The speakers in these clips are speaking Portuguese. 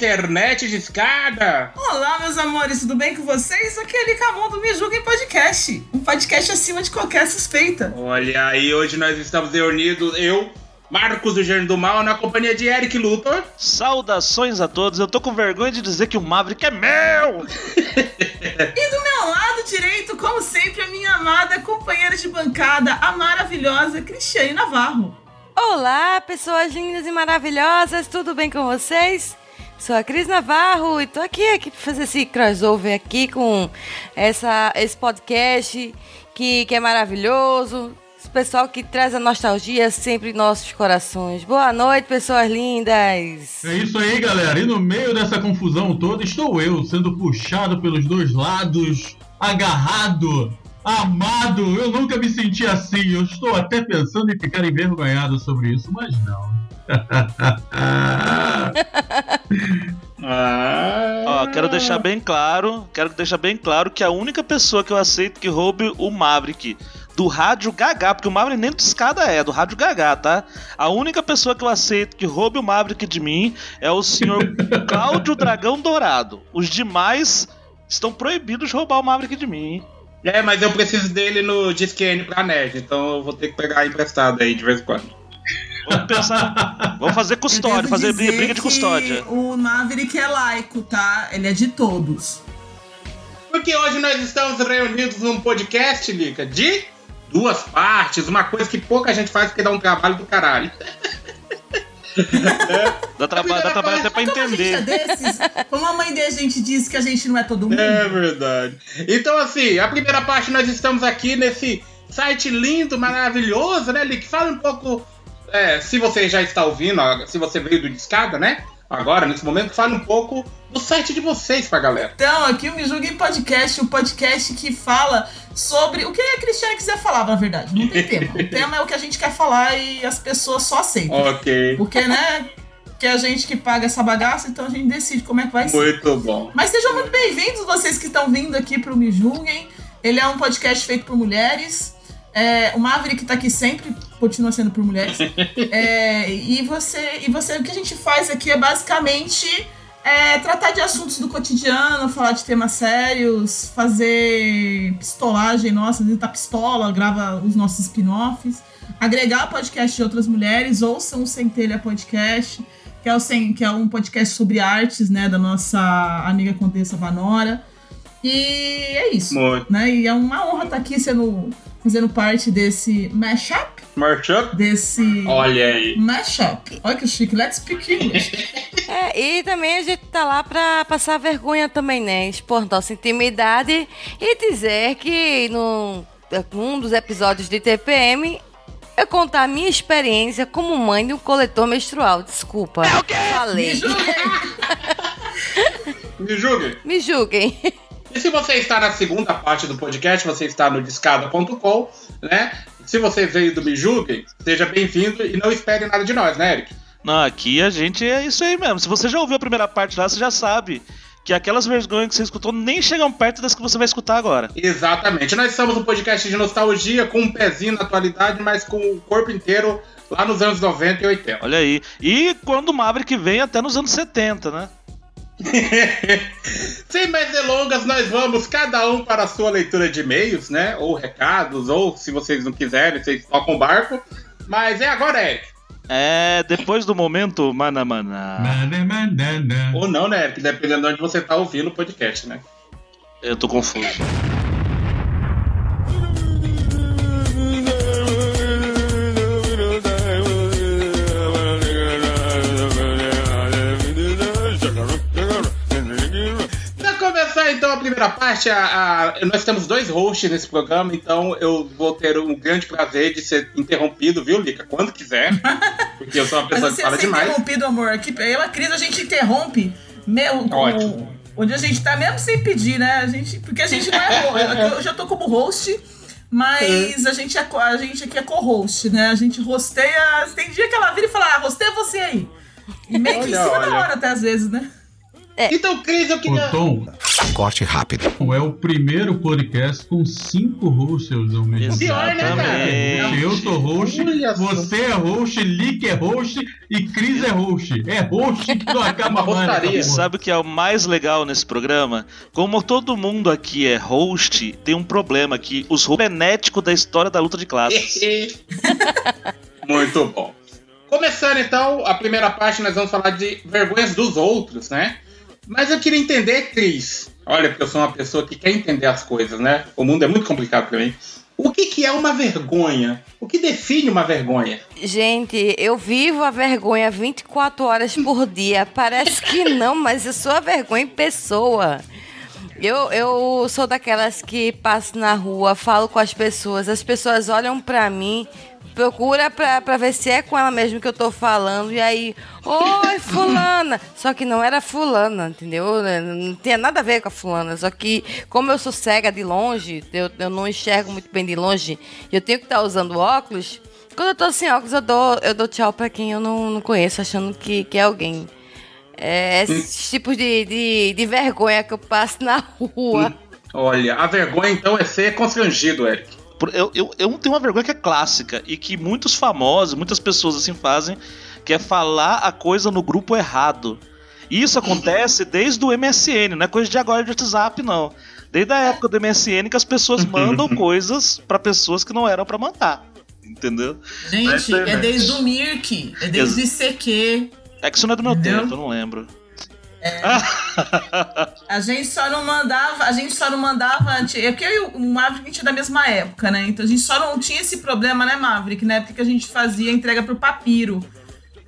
Internet de escada. Olá, meus amores, tudo bem com vocês? Aqui é Licamon do Me Julguem Podcast. Um podcast acima de qualquer suspeita. Olha aí, hoje nós estamos reunidos, eu, Marcos do Gênio do Mal, na companhia de Eric Luthor. Saudações a todos, eu tô com vergonha de dizer que o Maverick é meu! E do meu lado direito, como sempre, a minha amada companheira de bancada, a maravilhosa Cristiane Navarro. Olá, pessoas lindas e maravilhosas, tudo bem com vocês? Sou a Cris Navarro e tô aqui, aqui pra fazer esse crossover aqui com essa, esse podcast que, que é maravilhoso. Esse pessoal que traz a nostalgia sempre em nossos corações. Boa noite, pessoas lindas! É isso aí, galera. E no meio dessa confusão toda estou eu, sendo puxado pelos dois lados, agarrado, amado. Eu nunca me senti assim. Eu estou até pensando em ficar envergonhado sobre isso, mas não. Ah, Ó, quero deixar bem claro, quero deixar bem claro que a única pessoa que eu aceito que roube o Maverick do rádio Gagá, porque o Maverick nem de escada é, do rádio Gagá, tá? A única pessoa que eu aceito que roube o Maverick de mim é o senhor Cláudio Dragão Dourado. Os demais estão proibidos de roubar o Maverick de mim. hein? É, mas eu preciso dele no Disque pra nerd, então eu vou ter que pegar emprestado aí de vez em quando. Vamos pensar, vamos fazer custódia, fazer dizer briga de que custódia. O Maverick é laico, tá? Ele é de todos. Porque hoje nós estamos reunidos num podcast, Lica, de duas partes, uma coisa que pouca gente faz porque dá um trabalho do caralho. Dá, traba dá trabalho até pra gente é entender. desses, como a mãe da gente disse que a gente não é todo mundo. É verdade. Então, assim, a primeira parte nós estamos aqui nesse site lindo, maravilhoso, né, Lick? Fala um pouco. é, se você já está ouvindo, se você veio do Discada, né? Agora, nesse momento, fale um pouco do site de vocês pra galera. Então, aqui o Me Julguem Podcast, o podcast que fala sobre o que a Cristiane quiser falar, na verdade. Não tem tema. O tema é o que a gente quer falar e as pessoas só aceitam. Ok. Porque, né, que é a gente que paga essa bagaça, então a gente decide como é que vai ser. Muito bom. Mas sejam muito bem-vindos vocês que estão vindo aqui pro Me Julguem. Ele é um podcast feito por mulheres. É, o Maverick tá aqui sempre, continua sendo por mulheres. É, e você, e você, o que a gente faz aqui é basicamente é, tratar de assuntos do cotidiano, falar de temas sérios, fazer pistolagem nossa, tá pistola, grava os nossos spin-offs, agregar podcast de outras mulheres, ouçam o Centelha Podcast, que é, o, que é um podcast sobre artes, né, da nossa amiga Condessa Vanora. E é isso. Muito. Né? E é uma honra estar aqui sendo, fazendo parte desse mashup, Marchup? desse Olha aí. mashup. Olha que chique, let's speak English. É, e também a gente tá lá pra passar vergonha também, né? Expor nossa intimidade e dizer que no um dos episódios de TPM eu contar a minha experiência como mãe de um coletor menstrual. Desculpa. É o quê? Falei. Me julguem. Me julgue. Me julguem. E se você está na segunda parte do podcast, você está no discada.com, né? Se você veio do Me Julguem, seja bem-vindo e não espere nada de nós, né, Eric? Não, aqui a gente é isso aí mesmo. Se você já ouviu a primeira parte lá, você já sabe que aquelas vergonhas que você escutou nem chegam perto das que você vai escutar agora. Exatamente. Nós somos um podcast de nostalgia com um pezinho na atualidade, mas com o corpo inteiro lá nos anos 90 e 80. Olha aí. E quando o Maverick vem até nos anos 70, né? Sem mais delongas, nós vamos cada um para a sua leitura de e-mails, né? Ou recados, ou se vocês não quiserem, vocês tocam o barco. Mas é agora, Eric. É, depois do momento, mana mana. Mana, mana, mana. Ou não, né, Eric? Dependendo de onde você tá ouvindo o podcast, né? Eu tô confuso. Começar então a primeira parte, a, a- nós temos dois hosts nesse programa, então eu vou ter um grande prazer de ser interrompido, viu, Lica? Quando quiser. Porque eu sou uma pessoa que fala ser demais. interrompido, amor. Aqui, eu e a Cris, a gente interrompe. Meu, Ótimo. o- onde a gente tá mesmo sem pedir, né? A gente, porque a gente não é host. Eu, já tô como host, mas a gente, é, a gente aqui é co-host, né? A gente rosteia. Tem dia que ela vira e fala, ah, rosteia você aí. E meio que em Olha, cima da olha. hora, até às vezes, né? Então, Cris, eu O queria. Tom Corte rápido. é o primeiro podcast com cinco hosts ao mesmo Pior, né, cara? tempo. Eu sou host, Olha só. você é host, Lick é host e Cris é host. É host que não acaba Uma mais. E sabe o que é o mais legal nesse programa? Como todo mundo aqui é host, tem um problema que os frenéticos da história da luta de classes. Muito bom. Começando então, a primeira parte nós vamos falar de vergonhas dos outros, né? Mas eu queria entender, Cris. Olha, porque eu sou uma pessoa que quer entender as coisas, né? O mundo é muito complicado pra mim. O que, que é uma vergonha? O que define uma vergonha? Gente, eu vivo a vergonha 24 horas por dia. Parece que não, mas eu sou a vergonha em pessoa. Eu, eu sou daquelas que passo na rua, falo com as pessoas, as pessoas olham pra mim, procura pra, pra ver se é com ela mesmo que eu tô falando, e aí, oi, fulana! Só que não era fulana, entendeu? Não tinha nada a ver com a fulana, só que como eu sou cega de longe, eu, eu não enxergo muito bem de longe, e eu tenho que estar usando óculos, quando eu tô sem óculos, eu dou, eu dou tchau pra quem eu não, não conheço, achando que, que é alguém. É esses tipos de, de, de vergonha que eu passo na rua. Olha, a vergonha então é ser constrangido, Eric. Eu, eu, eu tenho uma vergonha que é clássica e que muitos famosos, muitas pessoas assim fazem, que é falar a coisa no grupo errado. E Isso acontece desde o MSN, não é coisa de agora de WhatsApp, não. Desde a época do MSN que as pessoas mandam coisas pra pessoas que não eram pra mandar. Entendeu? Gente, é desde o Mirk, é desde o ICQ. É que isso não é do meu Entendeu? tempo, eu não lembro. A gente só não mandava, a gente só não mandava antes. É porque eu e o Maverick a gente é da mesma época, né? Então a gente só não tinha esse problema, né, Maverick? Na época que a gente fazia a entrega por papiro.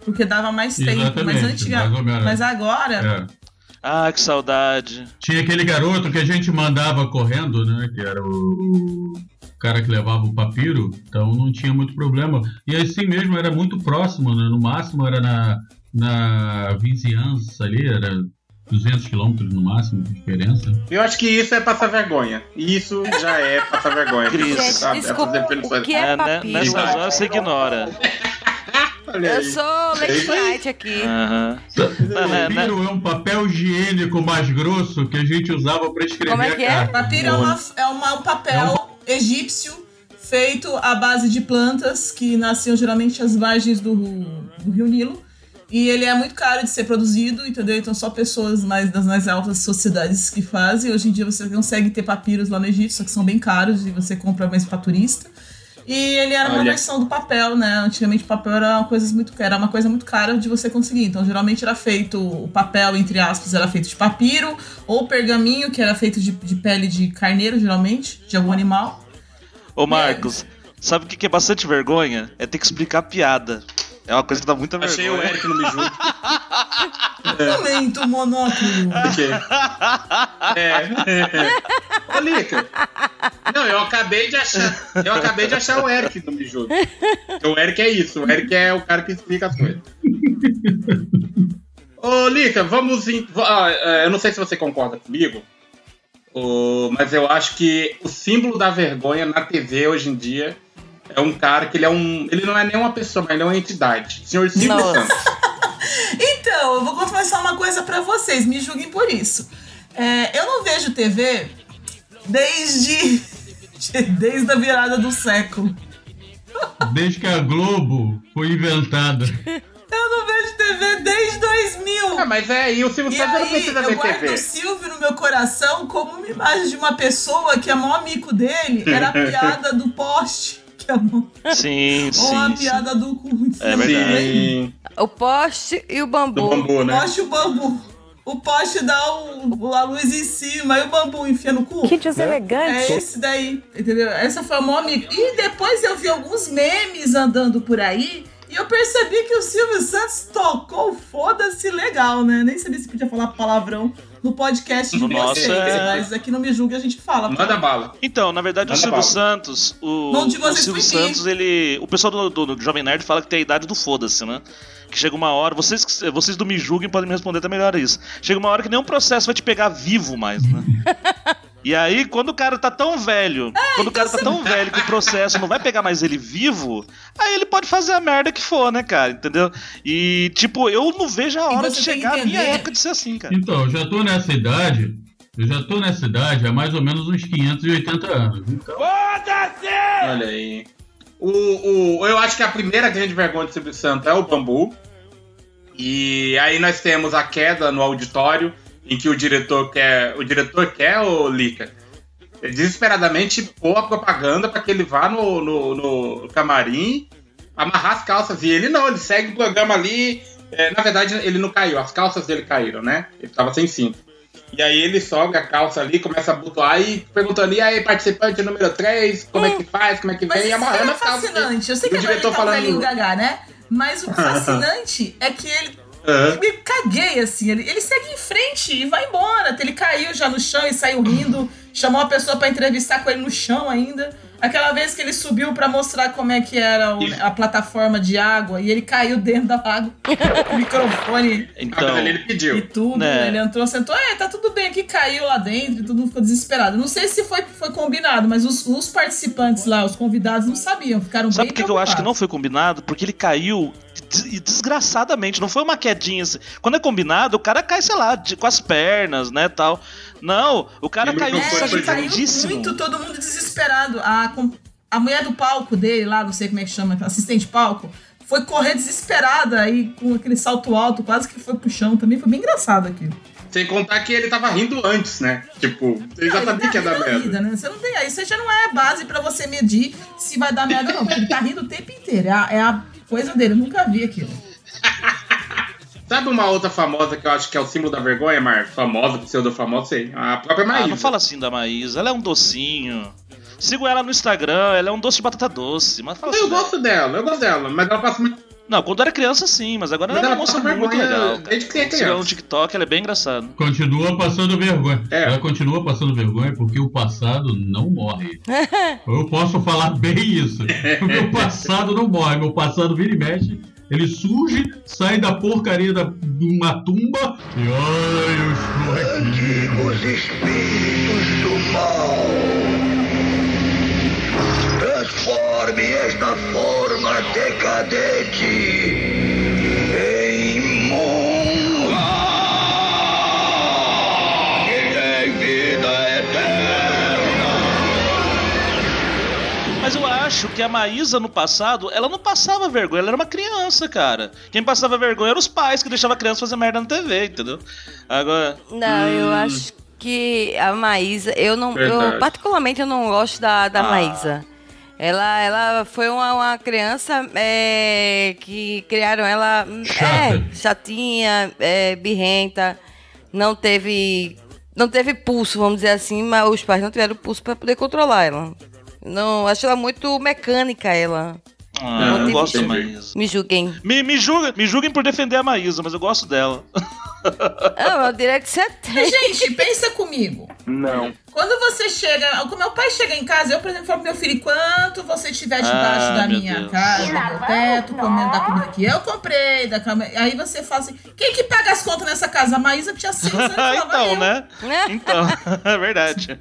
Porque dava mais tempo. Mas Exatamente, antiga. mais ou menos. Mas agora. É. Ah, que saudade. Tinha aquele garoto que a gente mandava correndo, né? Que era o, o cara que levava o papiro, então não tinha muito problema. E assim mesmo, era muito próximo, né? No máximo era na, na vizinhança ali, era 200 quilômetros no máximo de diferença. Eu acho que isso é passar vergonha. Isso já é passar vergonha. Cris. Sabe? desculpa, definições. o que é É, né, papiro? nessas horas você ignora. Olha Eu aí. sou É late night aqui. Aham. Não, né, né? Papiro é um papel higiênico mais grosso que a gente usava para escrever Como é que é? Papiro é, uma, é uma- um papel egípcio feito à base de plantas que nasciam geralmente às margens do, do rio Nilo. E ele é muito caro de ser produzido, entendeu? Então só pessoas mais das mais altas sociedades que fazem. Hoje em dia você consegue ter papiros lá no Egito, só que são bem caros e você compra mais pra turista. E ele era uma Olha. versão do papel, né? Antigamente o papel era uma coisa muito, era uma coisa muito cara de você conseguir. Então geralmente era feito, o papel, entre aspas, era feito de papiro, ou pergaminho, que era feito de, de pele de carneiro, geralmente, de algum animal. Ô Marcos, sabe o que que é bastante vergonha? É ter que explicar piada. É uma coisa que dá muita Achei o vergonha. Eric no Miju. Momento monóculo. Porque... É. Ô, Lica. Não, eu acabei de achar. Eu acabei de achar o Eric no Miju. O Eric é isso. O Eric é o cara que explica as coisas. Ô, Lica, vamos. Em... ah, é, eu não sei se você concorda comigo. mas eu acho que o símbolo da vergonha na TV hoje em dia é um cara que ele é um. Ele não é nem uma pessoa, mas ele é uma entidade. Senhor Silvio Nossa. Santos. Então, eu vou confessar uma coisa pra vocês, me julguem por isso. É, eu não vejo TV desde. desde a virada do século. Desde que a Globo foi inventada. Eu não vejo TV desde 2000. Ah, mas é, e o Silvio E Santos não aí, precisa eu ver guardo TV. o Silvio no meu coração como uma imagem de uma pessoa que a maior amigo dele era a piada do poste. Que é uma, Sim, ou a sim, sim. piada do cu. É verdade. Sim, O poste e o bambu. do bambu, O né? poste e o bambu. O poste dá o, a luz em cima e o bambu enfia no cu. Que deselegante. É esse daí, entendeu? Essa foi a maior amiga. E depois eu vi alguns memes andando por aí e eu percebi que o Silvio Santos tocou foda-se legal, né? Nem sabia se podia falar palavrão no podcast de No nosso, vocês. é. Mas aqui no Me Julgue a gente fala. Manda bala. Então, na verdade, o Manda Silvio bala. Santos, o, Não, de o vocês Silvio foi quem? Santos, ele. O pessoal do, do, do Jovem Nerd fala que tem a idade do foda-se, né? Que chega uma hora. Vocês, vocês do Me Julguem podem me responder até melhor isso. Chega uma hora que nenhum processo vai te pegar vivo mais, né? E aí, quando o cara tá tão velho, quando o cara tá tão velho que o processo não vai pegar mais ele vivo, aí ele pode fazer a merda que for, né, cara? Entendeu? E, tipo, eu não vejo a hora de chegar a minha época de ser assim, cara. Então, eu já tô nessa idade. Eu já tô nessa idade há mais ou menos uns 580 anos. Então, Olha aí. O, o, eu acho que a primeira grande vergonha do Silvio Santos é o bambu. E aí nós temos a queda no auditório, em que o diretor quer. O diretor quer, o Lica, desesperadamente pôr a propaganda para que ele vá no, no, no camarim amarrar as calças. E ele não, ele segue o programa ali. É, na verdade, ele não caiu, as calças dele caíram, né? Ele tava sem cinto. E aí ele sobe a calça ali, começa a abotoar e perguntando, e aí, participante número 3, como é que faz, como é que vem, e amarrando é as calças. fascinante. Eu sei que o diretor tá falando- velhinho gaga, né? Mas o fascinante é que ele Aham. me caguei, assim. Ele, ele segue em frente e vai embora. Ele caiu já no chão e saiu rindo. Chamou uma pessoa pra entrevistar com ele no chão ainda. Aquela vez que ele subiu pra mostrar como é que era o- a plataforma de água e ele caiu dentro da água. o microfone Então. ele pediu. e tudo. Né. Ele entrou, sentou, é, tá tudo bem aqui, caiu lá dentro e todo mundo ficou desesperado. Não sei se foi, foi combinado, mas os, os participantes lá, os convidados, não sabiam, ficaram Sabe bem por que, eu acho que não foi combinado? Porque ele caiu des- desgraçadamente, não foi uma quedinha assim. Quando é combinado, o cara cai, sei lá, de- com as pernas, né, tal. Não, o cara caiu É, sagradíssimo. muito, todo mundo desesperado. A, com- a mulher do palco dele lá, não sei como é que chama, assistente de palco, foi correr desesperada aí com aquele salto alto, quase que foi pro chão também. Foi bem engraçado aquilo. Sem contar que ele tava rindo antes, né? Tipo, ele já Não, sabia que ia dar merda. vida, né? Você não tem, isso aí já não é base pra você medir se vai dar merda ou não. Porque ele tá rindo o tempo inteiro. É a, é a coisa dele, eu nunca vi aquilo. Sabe uma outra famosa que eu acho que é o símbolo da vergonha, Mar? Famosa, pseudo-famosa, sei. A própria Ah, Maísa. não fala assim da Maísa, ela é um docinho. Sigo ela no Instagram, ela é um doce de batata doce. Mas fala Eu assim, né? gosto dela, eu gosto dela, mas ela passa muito. Não, quando era criança sim, mas agora Mas ela é ela uma moça muito vergonha legal. cara. desde que é ela no criança. TikTok, ela é bem engraçada. continua passando vergonha. É. Ela continua passando vergonha porque o passado não morre. Eu posso falar bem isso. O meu passado não morre. Meu passado vira e mexe. Ele surge, sai da porcaria da, de uma tumba e ai, eu estou aqui. Os espíritos do mal. Transforme esta forma decadente acho que a Maísa no passado, ela não passava vergonha, ela era uma criança, cara. Quem passava vergonha eram os pais que deixavam a criança fazer merda na TV, entendeu? Agora. Não, eu acho que a Maísa, eu não, eu particularmente eu não gosto da, da Ah. Maísa. Ela, ela foi uma, uma criança é, que criaram ela Chata. é, chatinha, é, birrenta, não teve não teve pulso, vamos dizer assim, mas os pais não tiveram pulso para poder controlar ela. Não, acho ela muito mecânica ela. Ah, eu gosto da Maísa. Me julguem. Me, me, julguem, me julguem por defender a Maísa, mas eu gosto dela. Ah, eu diria que você tem. Gente, pensa comigo. Não. Quando você chega. Quando meu pai chega em casa, eu, por exemplo, falo pro meu filho: enquanto você estiver debaixo Ah, da minha Deus. casa, do meu teto, comendo da comida que eu comprei, da cama. Aí você fala assim: quem que paga as contas nessa casa? A Maísa tinha seis anos. falava, então, né? Então, é verdade.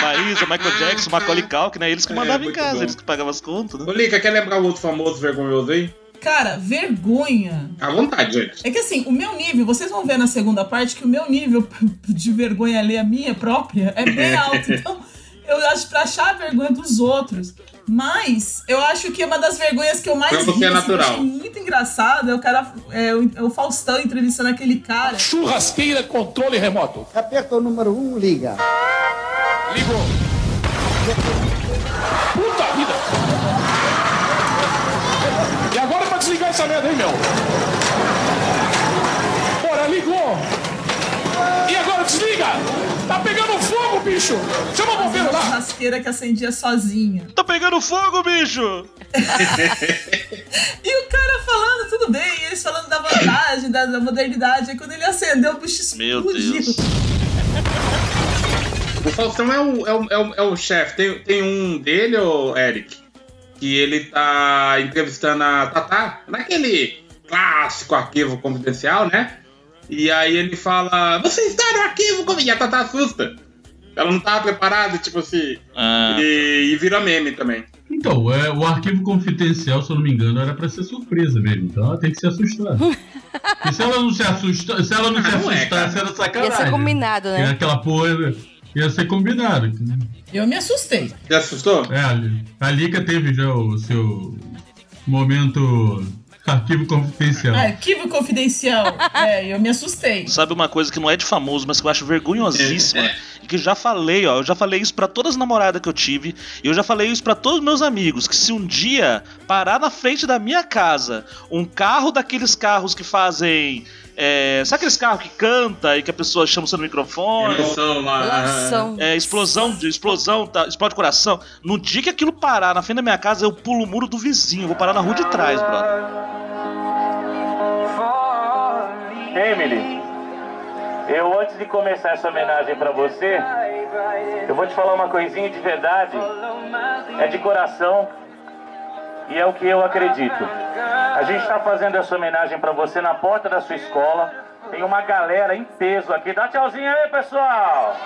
Maísa, Michael Jackson, Macaulay Culkin, né? Eles que É, mandavam em muito casa, bom. eles que pagavam as contas, né? Ô, Lica, quer lembrar o outro famoso vergonhoso aí? Cara, vergonha. À vontade, gente. É que assim, o meu nível, vocês vão ver na segunda parte que o meu nível de vergonha alheia minha própria é bem alto. Então, eu acho pra achar a vergonha dos outros. Mas eu acho que uma das vergonhas que eu mais ri, é assim, natural. muito engraçado é o cara, é, o, é o Faustão entrevistando aquele cara. Churrasqueira, controle remoto. Aperta o número 1, um, liga. Ligou. Puta vida. E agora pra desligar essa merda aí, meu? Bora, ligou. E agora desliga. Tá pegando fogo, bicho. Chama o bombeiro Uma lá. churrasqueira que acendia sozinha. Tá pegando fogo, bicho! E o cara falando, tudo bem, eles falando da vantagem, da, da modernidade. Aí quando ele acendeu, o bicho Meu explodiu. Deus. O Faustão é o, é o, é o, é o chefe. Tem, tem um dele, o Eric, que ele tá entrevistando a Tatá, naquele clássico arquivo confidencial, né? E aí ele fala: Você está no arquivo confidencial. E a Tatá assusta. Ela não tava preparada, tipo assim. Ah, E, e vira meme também. Então, é, o arquivo confidencial, se eu não me engano, era pra ser surpresa mesmo. Então ela tem que se assustar. e se ela não se assustar, se ela não se Ah, não é, assustasse, era Ia sacanagem. ser combinado, E né? aquela porra ia ser combinado. Eu me assustei. Você assustou? É, a Li- a Lica teve já o seu momento arquivo confidencial. Arquivo confidencial. É, eu me assustei. sabe uma coisa que não é de famoso, mas que eu acho vergonhosíssima? E que eu já falei, ó. Eu já falei isso pra todas as namoradas que eu tive. E eu já falei isso pra todos os meus amigos. Que se um dia parar na frente da minha casa um carro daqueles carros que fazem. É, sabe aqueles carros que canta e que a pessoa chama você no microfone? Emoção lá. Lação. É, explosão, de explosão, tá, explode coração. No dia que aquilo parar na frente da minha casa, eu pulo o muro do vizinho. Vou parar na rua de trás, brother. Emily, eu antes de começar essa homenagem pra você, eu vou te falar uma coisinha de verdade, é de coração e é o que eu acredito. A gente tá fazendo essa homenagem pra você na porta da sua escola. Tem uma galera em peso aqui. Dá tchauzinho aí, pessoal!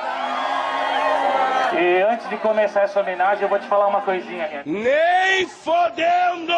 E antes de começar essa homenagem, eu vou te falar uma coisinha, minha Nem fodendo!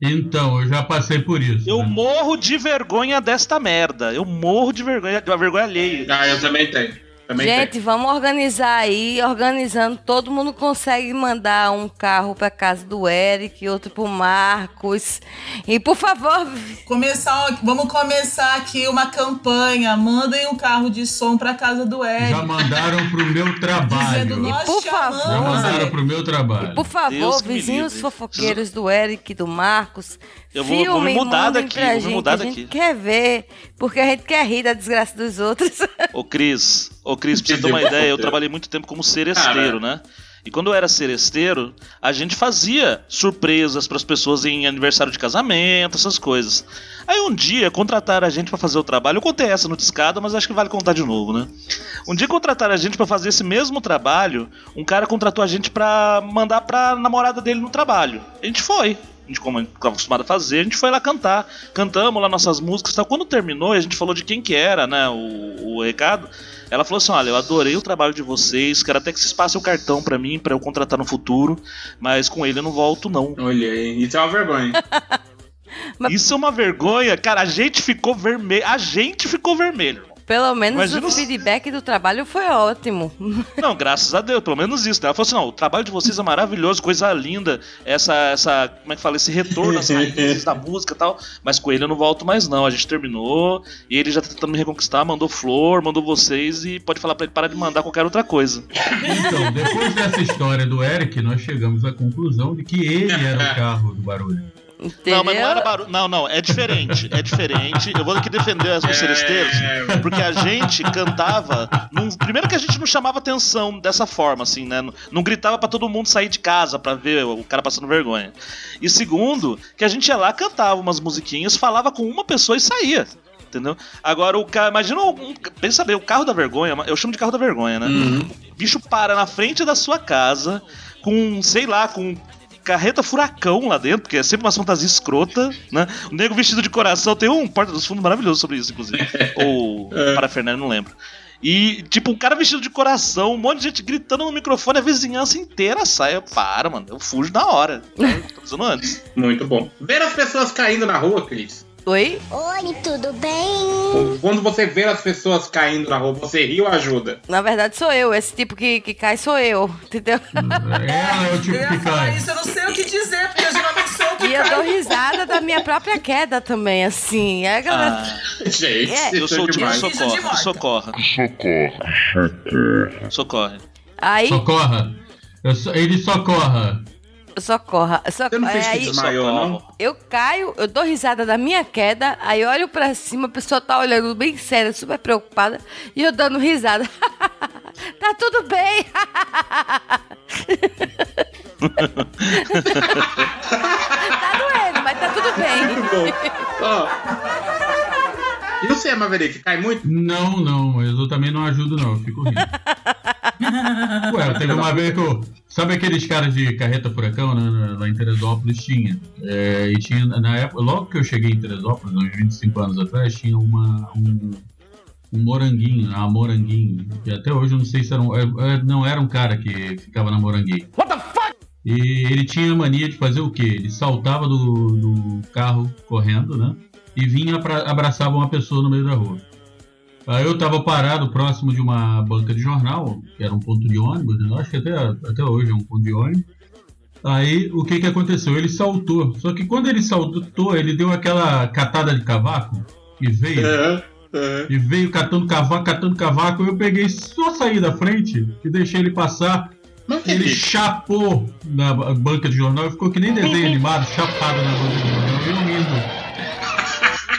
Então, eu já passei por isso. Eu né? morro de vergonha desta merda. Eu morro de vergonha, de uma vergonha alheia. Ah, eu também tenho. Também Gente, tenho. vamos organizar aí, organizando, todo mundo consegue mandar um carro pra casa do Eric, outro pro Marcos. E por favor, Começar, vamos começar aqui uma campanha. Mandem um carro de som pra casa do Eric. Já mandaram pro meu trabalho. Dizendo, nós por favor. Já mandaram pro meu trabalho. por favor, Deus me vizinhos fofoqueiros do Eric, do Marcos, Eu vou- vou me mudar daqui, pra vou me gente, mudar a gente daqui. quer ver, porque a gente quer rir da desgraça dos outros. Ô, Cris, ô, Cris, pra você ter uma ideia, eu trabalhei muito tempo como seresteiro, né? E quando eu era seresteiro, a gente fazia surpresas pras pessoas em aniversário de casamento, essas coisas. Aí um dia contrataram a gente pra fazer o trabalho. Eu contei essa no Discada, mas acho que vale contar de novo, né? Um dia contrataram a gente pra fazer esse mesmo trabalho. Um cara contratou a gente pra mandar pra namorada dele no trabalho. A gente foi. A gente, como estava acostumado a fazer, a gente foi lá cantar. Cantamos lá nossas músicas e tal. Quando terminou, e a gente falou de quem que era, né? O, o recado. Ela falou assim: olha, eu adorei o trabalho de vocês. Quero até que vocês passem o cartão pra mim, pra eu contratar no futuro. Mas com ele eu não volto, não. Olha aí, isso é uma vergonha. Mas- Isso é uma vergonha. Cara, a gente ficou vermelho. A gente ficou vermelho. Pelo menos Imagina o feedback do trabalho foi ótimo. Não, graças a Deus, pelo menos isso. né? Ela falou assim: não, o trabalho de vocês é maravilhoso, coisa linda. Essa, essa, como é que fala? Esse retorno às raízes da música e tal. Mas com ele eu não volto mais, não. A gente terminou e ele já tá tentando me reconquistar, mandou flor, mandou vocês e pode falar pra ele parar de mandar qualquer outra coisa. Então, depois dessa história do Eric, nós chegamos à conclusão de que ele era o carro do barulho. Entendeu? Não, mas não era barulho. Não, não, é diferente. É diferente. Eu vou aqui defender É. as os seresteiros, porque a gente cantava. num- primeiro que a gente não chamava atenção dessa forma, assim, né? Não, gritava pra todo mundo sair de casa pra ver o cara passando vergonha. E segundo, que a gente ia lá, cantava umas musiquinhas, falava com uma pessoa e saía. Entendeu? Agora o cara. Imagina um. Pensa bem, o carro da vergonha, eu chamo de carro da vergonha, né? O bicho para na frente da sua casa com, sei lá, com carreta furacão lá dentro, porque é sempre uma fantasia escrota, né? O nego vestido de coração tem um porta dos fundos maravilhoso sobre isso, inclusive. Ou parafernália, não lembro. E, tipo, um cara vestido de coração, um monte de gente gritando no microfone, a vizinhança inteira sai. Eu, para, mano, eu fujo na hora. Tô dizendo antes. Muito bom. Ver as pessoas caindo na rua, Cris. Oi? Oi, tudo bem? Quando você vê as pessoas caindo na rua, você ri ou ajuda? Na verdade sou eu, esse tipo que, que cai sou eu, entendeu? Ela é o tipo Eu ia que falar cai. isso, eu não sei o que dizer, porque eu geralmente sou o que E eu dou cai. risada da minha própria queda também, assim. É, galera. Ah, Gente, É. eu sou é o Riso de socorre. morta. Socorre. Socorre. Aí, Socorra. Eu so- Ele socorra. Socorra. Fez que Aí, desmaiou, não? eu caio, eu dou risada da minha queda, aí olho pra cima, a pessoa tá olhando bem séria, super preocupada, e eu dando risada. tá tudo bem. tá doendo, mas tá tudo bem. Ó. E você, Maverick? Cai muito? Não, não, mas eu também não ajudo, não. Eu fico rindo. Ué, teve uma vez que eu. Sabe aqueles caras de carreta furacão, né? Lá em Teresópolis tinha. É, e tinha, na época, logo que eu cheguei em Teresópolis, uns 25 anos atrás, tinha uma, um, um moranguinho, a moranguinho. Que até hoje eu não sei se era um. é, é, Não era um cara que ficava na moranguinho. What the fuck? E ele tinha mania de fazer o quê? Ele saltava do, do carro correndo, né? E vinha pra, abraçava uma pessoa no meio da rua. Aí eu tava parado próximo de uma banca de jornal, que era um ponto de ônibus, né? acho que até, até hoje é um ponto de ônibus. Aí o que que aconteceu? Ele saltou. Só que quando ele saltou, ele deu aquela catada de cavaco e veio. E veio catando cavaco, catando cavaco. Eu peguei só saí da frente e deixei ele passar. Ele chapou na banca de jornal e ficou que nem desenho animado, chapado na banca de jornal. Eu indo.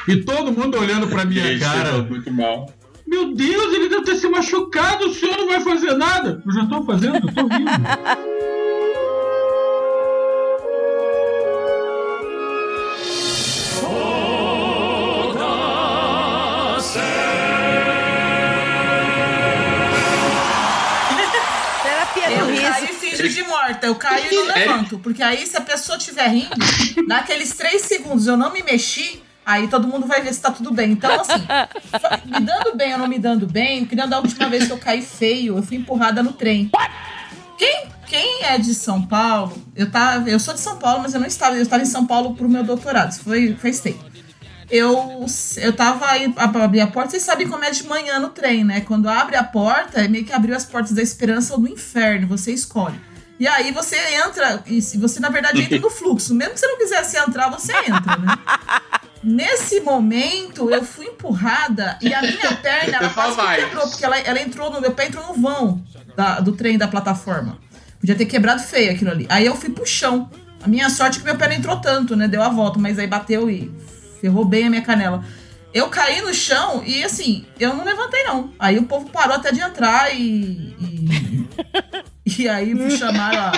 E todo mundo olhando pra minha cara. muito mal. Meu Deus, ele deve ter se machucado, o senhor não vai fazer nada. Eu já tô fazendo, eu tô rindo. De morta. Eu caio e não levanto. Porque aí, se a pessoa estiver rindo, naqueles três segundos eu não me mexi, aí todo mundo vai ver se tá tudo bem. Então, assim, me dando bem ou não me dando bem, que nem da última vez que eu caí feio, eu fui empurrada no trem. Quem, quem é de São Paulo, eu, tava, eu sou de São Paulo, mas eu não estava, eu estava em São Paulo pro meu doutorado. Isso foi, faz tempo. Eu, eu tava aí pra abrir a porta, vocês sabem como é de manhã no trem, né? Quando abre a porta, é meio que abriu as portas da esperança ou do inferno, você escolhe. E aí você entra, e você na verdade entra no fluxo. Mesmo que você não quisesse entrar, você entra, né? Nesse momento, eu fui empurrada e a minha perna ela quase que quebrou, porque ela, ela entrou no meu pé entrou no vão da- do trem da plataforma. Podia ter quebrado feio aquilo ali. Aí eu fui pro chão. A minha sorte é que meu pé não entrou tanto, né? Deu a volta, mas aí bateu e ferrou bem a minha canela. Eu caí no chão e assim, eu não levantei não. Aí o povo parou até de entrar e. E, e aí me chamaram a,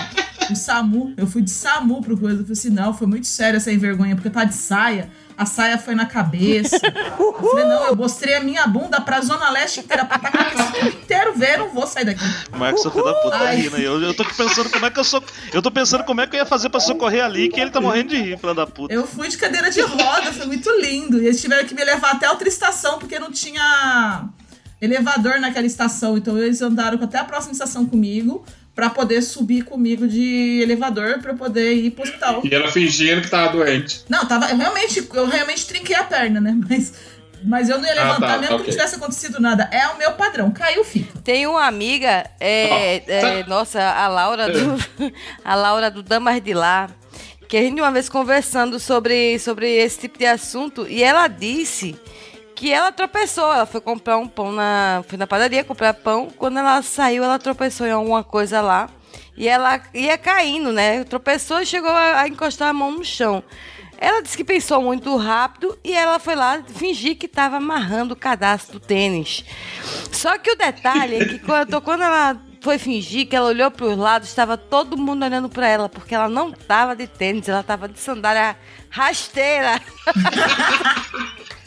o SAMU. Eu fui de SAMU pro coisa. Eu falei assim: não, foi muito sério essa envergonha, porque tava de saia. A saia foi na cabeça. Eu falei, não, eu mostrei a minha bunda pra Zona Leste inteira, pra tacar esse inteiro ver, não vou sair daqui. Marcos filho da puta tá rindo aí. Eu, eu tô pensando como é que eu sou. Eu tô pensando como é que eu ia fazer pra socorrer ali, que ele tá morrendo de rir, filho da puta. Eu fui de cadeira de roda, foi muito lindo. E eles tiveram que me levar até outra estação, porque não tinha elevador naquela estação. Então eles andaram até a próxima estação comigo, pra poder subir comigo de elevador, pra eu poder ir pro hospital. E ela fingindo que tava doente. Não, tava, eu realmente, eu realmente trinquei a perna, né? Mas, mas eu não ia Ah, levantar, tá, mesmo que ok. não tivesse acontecido nada. É o meu padrão. Caiu, fica. Tem uma amiga, é, é, nossa, a Laura do, a Laura do Damas de Lá, que a gente uma vez conversando sobre, sobre esse tipo de assunto, e ela disse que ela tropeçou, ela foi comprar um pão na, foi na padaria comprar pão, quando ela saiu, ela tropeçou em alguma coisa lá, e ela ia caindo, né? Tropeçou e chegou a, a encostar a mão no chão. Ela disse que pensou muito rápido e ela foi lá fingir que estava amarrando o cadastro do tênis. Só que o detalhe é que quando, quando ela foi fingir que ela olhou para os lados, estava todo mundo olhando para ela, porque ela não estava de tênis, ela estava de sandália rasteira.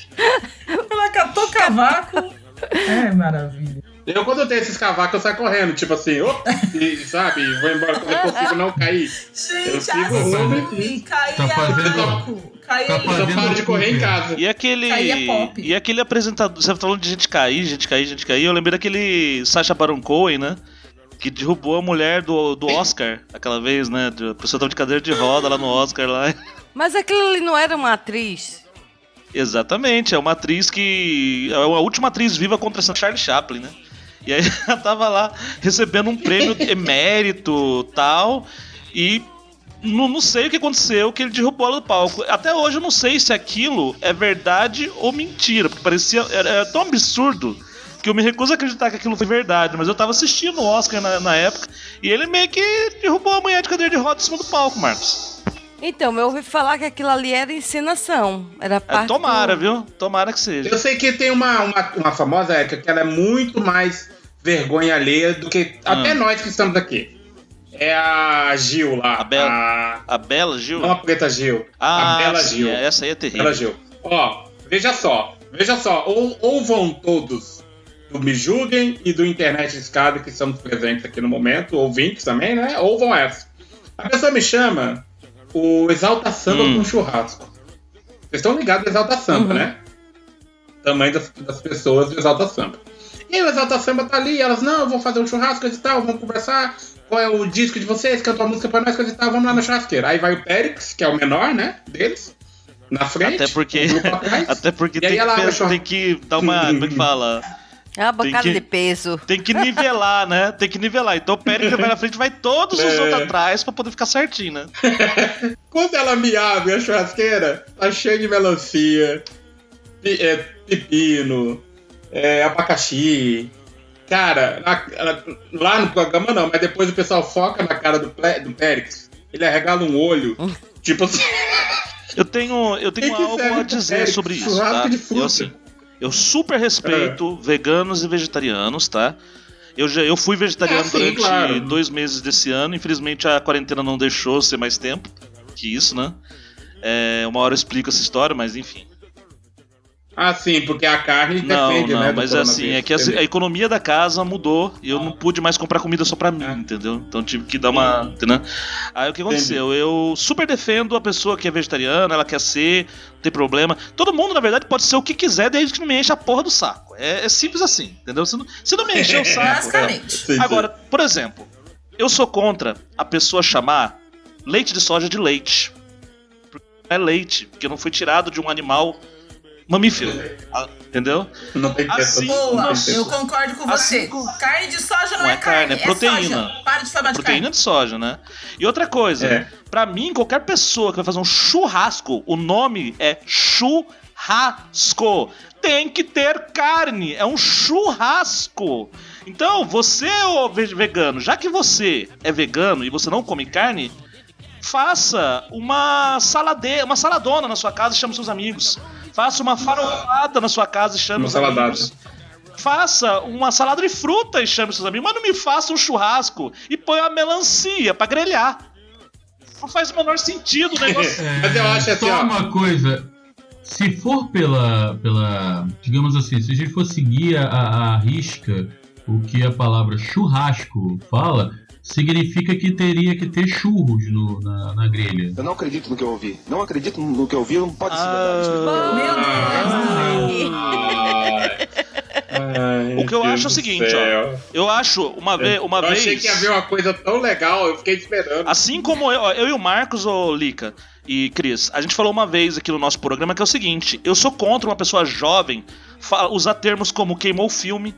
Ela catou cavaco. É maravilha. Eu, quando eu tenho esses cavacos, eu saio correndo, tipo assim, op, e, sabe? Vou embora quando eu consigo não cair. eu Gente, sigo rumo assim, cair Tá fazendo-. Cair tá Eu paro de correr em casa. E aquele. É pop. E aquele apresentador. Você tá falando de gente cair, gente cair, gente cair. Eu lembrei daquele Sacha Baron Cohen, né? Que derrubou a mulher do, do Oscar aquela vez, né? A pessoa tava de cadeira de roda lá no Oscar lá. Mas aquilo ali não era uma atriz. Exatamente, é uma atriz que. É a última atriz viva contra Charlie Chaplin, né? E aí ela tava lá recebendo um prêmio emérito tal. E não, não sei o que aconteceu, que ele derrubou ela do palco. Até hoje eu não sei se aquilo é verdade ou mentira, porque parecia. Era, era tão absurdo que eu me recuso a acreditar que aquilo foi verdade. Mas eu tava assistindo o Oscar na, na época e ele meio que derrubou a mulher de cadeira de roda em cima do palco, Marcos. Então, eu ouvi falar que aquilo ali era encenação. Era É, parte tomara, do- viu? Tomara que seja. Eu sei que tem uma, uma, uma famosa época que ela é muito mais vergonha alheia do que até nós que estamos aqui. É a Gil lá. A Bela. A... A Bela Gil? Não a Preta Gil. Ah, a Bela sim, Gil. essa aí é terrível. Bela Gil. Ó, veja só. Veja só, ou, ou vão todos do Me Julguem e do Internet Escada, que estamos presentes aqui no momento, ouvintes também, né? Ou vão essa. A pessoa me chama o Exalta Samba Hum. com churrasco. Vocês estão ligados ao Exalta Samba, Uhum. né? Tamanho das, das pessoas do Exalta Samba. E aí o Exalta Samba tá ali, elas, não, vou fazer um churrasco e tal, vamos conversar. Qual é o disco de vocês? Canta uma música pra nós, coisa e tal, vamos lá na churrasqueira. Aí vai o Périx, que é o menor, né? Deles, na frente. Até porque, até porque tem, que, tem que dar uma. Como é que fala? É uma bancada que- de peso. Tem que nivelar, né? Tem que nivelar. Então o Pérez vai na frente vai todos os É. outros atrás pra poder ficar certinho, né? Quando ela me abre a churrasqueira, tá cheio de melancia, é, pepino, é, abacaxi. Cara, na- na- lá no programa não, mas depois o pessoal foca na cara do, do Périx. Ele arregala um olho. tipo assim. Eu tenho, eu tenho algo a dizer sobre isso, Churrasco tá? de fruta. Eu, assim, eu super respeito veganos e vegetarianos, tá? Eu, já, eu fui vegetariano Ah, sim, durante claro. dois meses desse ano. Infelizmente a quarentena não deixou ser mais tempo que isso, né? É, uma hora eu explico essa história, mas enfim. Ah, sim, porque a carne Não, depende, não, né? mas assim, é que a, coronavírus, a economia da casa mudou e eu não pude mais comprar comida só pra mim, Ah. entendeu? Então tive que dar uma. Entendeu? Aí o que aconteceu? Eu super defendo a pessoa que é vegetariana, ela quer ser, não tem problema. Todo mundo, na verdade, pode ser o que quiser, desde que não me enche a porra do saco. É, é simples assim, entendeu? Se não, se não me encher o saco. Basicamente. Agora, por exemplo, eu sou contra a pessoa chamar leite de soja de leite. Porque não é leite, porque não foi tirado de um animal mamífero. ah, Entendeu? Não tem Assim. Boa, eu concordo com Assim você. como- Carne de soja não, Não é, é carne, carne, é proteína. soja. Para de falar de proteína carne. de soja, né? E outra coisa, É. pra mim, qualquer pessoa que vai fazer um churrasco, o nome é churrasco. Tem que ter carne, é um churrasco. Então, você, ô ve- vegano, já que você é vegano e você não come carne, faça uma salade, uma saladona na sua casa e chame seus amigos. Faça uma farofada na sua casa e chame Uma os saladada. amigos. Faça uma salada de fruta e chame seus amigos, mas não me faça um churrasco e põe uma melancia pra grelhar. Não faz o menor sentido o negócio. Mas eu acho assim, Só ó. uma coisa. Se for pela, pela. Digamos assim, se a gente for seguir a, a, a risca o que a palavra churrasco fala, significa que teria que ter churros no, na, na grelha. Eu não acredito no que eu ouvi. Não acredito no que eu ouvi, não pode ser verdade. Ah, Meu Deus. Ai, O que eu Deus acho é o seguinte, céu. ó. Eu acho, uma, ve uma eu vez. achei que ia ver uma coisa tão legal, eu fiquei esperando. Assim como eu, ó, eu e o Marcos, ô Lica e Cris, a gente falou uma vez aqui no nosso programa que é o seguinte: eu sou contra uma pessoa jovem usar termos como queimou o filme,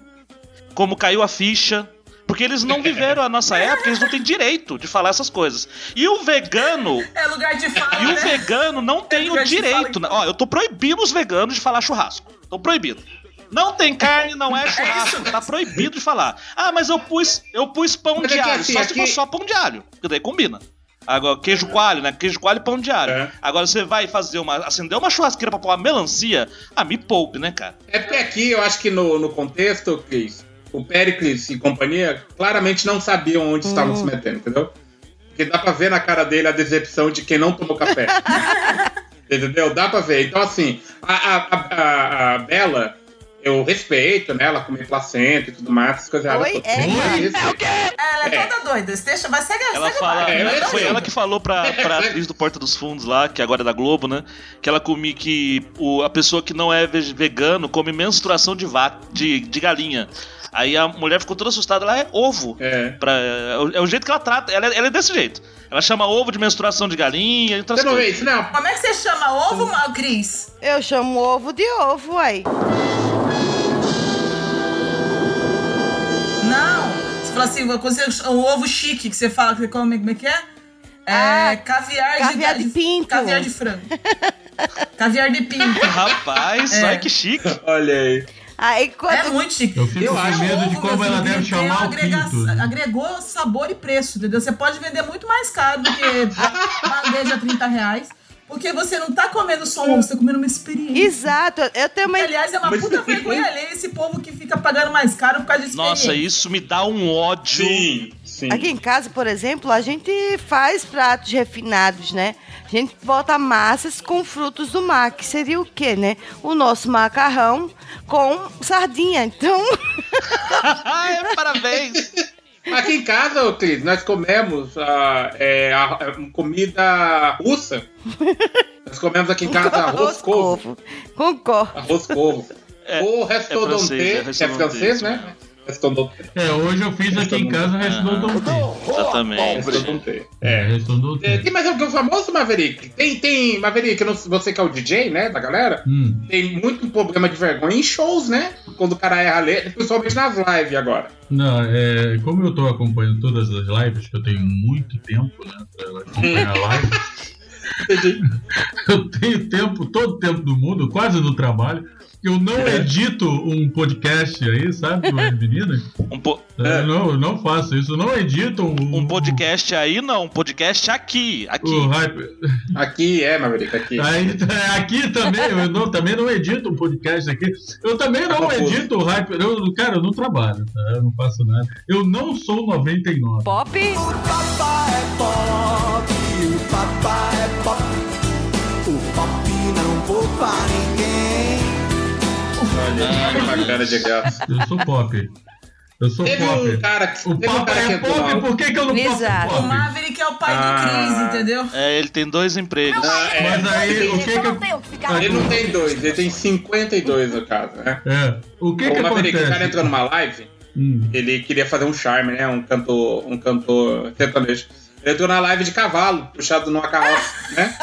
como caiu a ficha. Porque eles não viveram a nossa época, eles não têm direito de falar essas coisas. E o vegano, É lugar de fala, e o né? vegano não tem o lugar de direito. fala, né? Ó, eu tô proibindo os veganos de falar churrasco. Tô proibindo. Não tem carne, não é churrasco. Tá proibido de falar. Ah, mas eu pus, eu pus pão Mas de é que alho. só se for só pão de alho. Porque daí combina. Agora, queijo coalho, né? Queijo coalho e pão de alho. É. Agora você vai fazer uma. acender uma churrasqueira pra pôr uma melancia. Ah, me poupe, né, cara? É porque aqui, eu acho que no, no contexto, Cris, o Pericles e companhia claramente não sabiam onde estavam se metendo, entendeu? Porque dá pra ver na cara dele a decepção de quem não tomou café. entendeu? Dá pra ver. Então, assim, a, a, a, a- a Bela, eu respeito, né? Ela comer placenta e tudo mais, essas coisas. Oi, eu é, respeito. Ela é, É. toda doida. Deixa, vai, segue, Ela segue o fala. É, é, foi ela que falou pra, pra atriz do Porta dos Fundos lá, que agora é da Globo, né? Que ela comia que o, a pessoa que não é veg- vegano come menstruação de vaca, de, de galinha. Aí a mulher ficou toda assustada, ela é ovo. É. Pra, é, o, é o jeito que ela trata, ela, é- ela é desse jeito. Ela chama ovo de menstruação de galinha e Você não vê isso, não? Como é que você chama ovo, Cris? Eu chamo ovo de ovo, aí. Não. Você fala assim, você, o ovo chique que você fala que você come, como é que é? É Ah, caviar, caviar de, de pinto. Caviar de frango. caviar de pinto. Rapaz, É. ai que chique. Olha aí. Aí quando. É muito chique. Eu fico com acho medo de como ela deve chamar o pinto? Agregou sabor e preço, entendeu? Você pode vender muito mais caro do que bandeja 30 reais. Porque você não tá comendo só um ovo, você tá comendo uma experiência. Exato, eu também. Aliás, é uma Mas- puta vergonha alheia esse povo que fica pagando mais caro por causa de experiência. Nossa, isso me dá um ódio. Sim, Sim. Aqui em casa, por exemplo, a gente faz pratos refinados, né? A gente bota massas com frutos do mar, que seria o quê, né? O nosso macarrão com sardinha. Então, Parabéns! Aqui em casa, Cris, nós comemos ah, é, a- a comida russa. Nós comemos aqui em casa arroz couve. concordo. Arroz couve. Ou restaurante, francês, é que é francês, né? É, hoje eu fiz aqui em casa restaurante. Exatamente. Restaurante. É, restaurante. É, tem mais algum famoso, Maverick? Tem, tem Maverick, não- você que é o DJ, né, da galera, Hum. tem muito problema de vergonha em shows, né? Quando o cara erra a letra, principalmente nas lives agora. Não, é, como eu tô acompanhando todas as lives, que eu tenho muito tempo, né, pra acompanhar a live, eu tenho tempo, todo o tempo do mundo, quase no trabalho. Eu não edito um podcast aí, sabe, meninas? Um, po- É, não, eu não faço isso, eu não edito um, um podcast aí, não. Um podcast aqui. Aqui. o hype. Aqui é, Maverick, aqui. Aí, aqui também, eu não, também não edito um podcast aqui. Eu também não confuso. edito o hype. Eu, cara, eu não trabalho, tá? Eu não faço nada. Eu não sou 99. Pop? Papai é pop, o papai é pop. O pop não poupa ninguém. Olha, uma grana de graça. Eu sou pop. Eu sou Teve pop. um cara que. O teve um pop cara que é entrou pop, lá. por que, que eu não posso ser Exato. O pop? Maverick é o pai Ah. do Cris, entendeu? É, ele tem dois empregos. Ah, é. Mas aí, o que que eu... Ele não tem dois, ele tem 52 no caso, né? É, o que o que Maverick, o cara acontece? entrou numa live, Hum. ele queria fazer um charme, né? Um cantor, um cantor sertanejo. Ele entrou na live de cavalo, puxado numa carroça, né?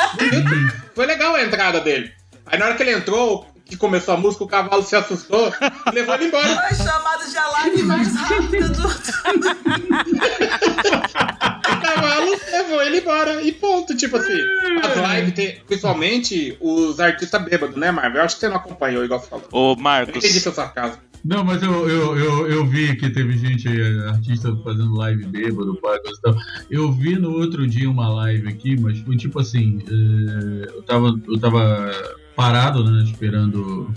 Foi legal a entrada dele. Aí na hora que ele entrou, que começou a música, o cavalo se assustou e levou ele embora. Foi chamado de a live mais rápida do. O cavalo levou ele embora. E ponto. Tipo assim, as lives, tem, principalmente os artistas bêbados, né, Marvel? Eu acho que você não acompanhou, igual você falou. Ô, Eu Marcos. entendi seu sarcasmo. Não, mas eu, eu, eu, eu vi que teve gente, aí, artista fazendo live bêbado, coisa e tal. Eu vi no outro dia uma live aqui, mas foi tipo assim, eh, eu, tava, eu tava parado, né, esperando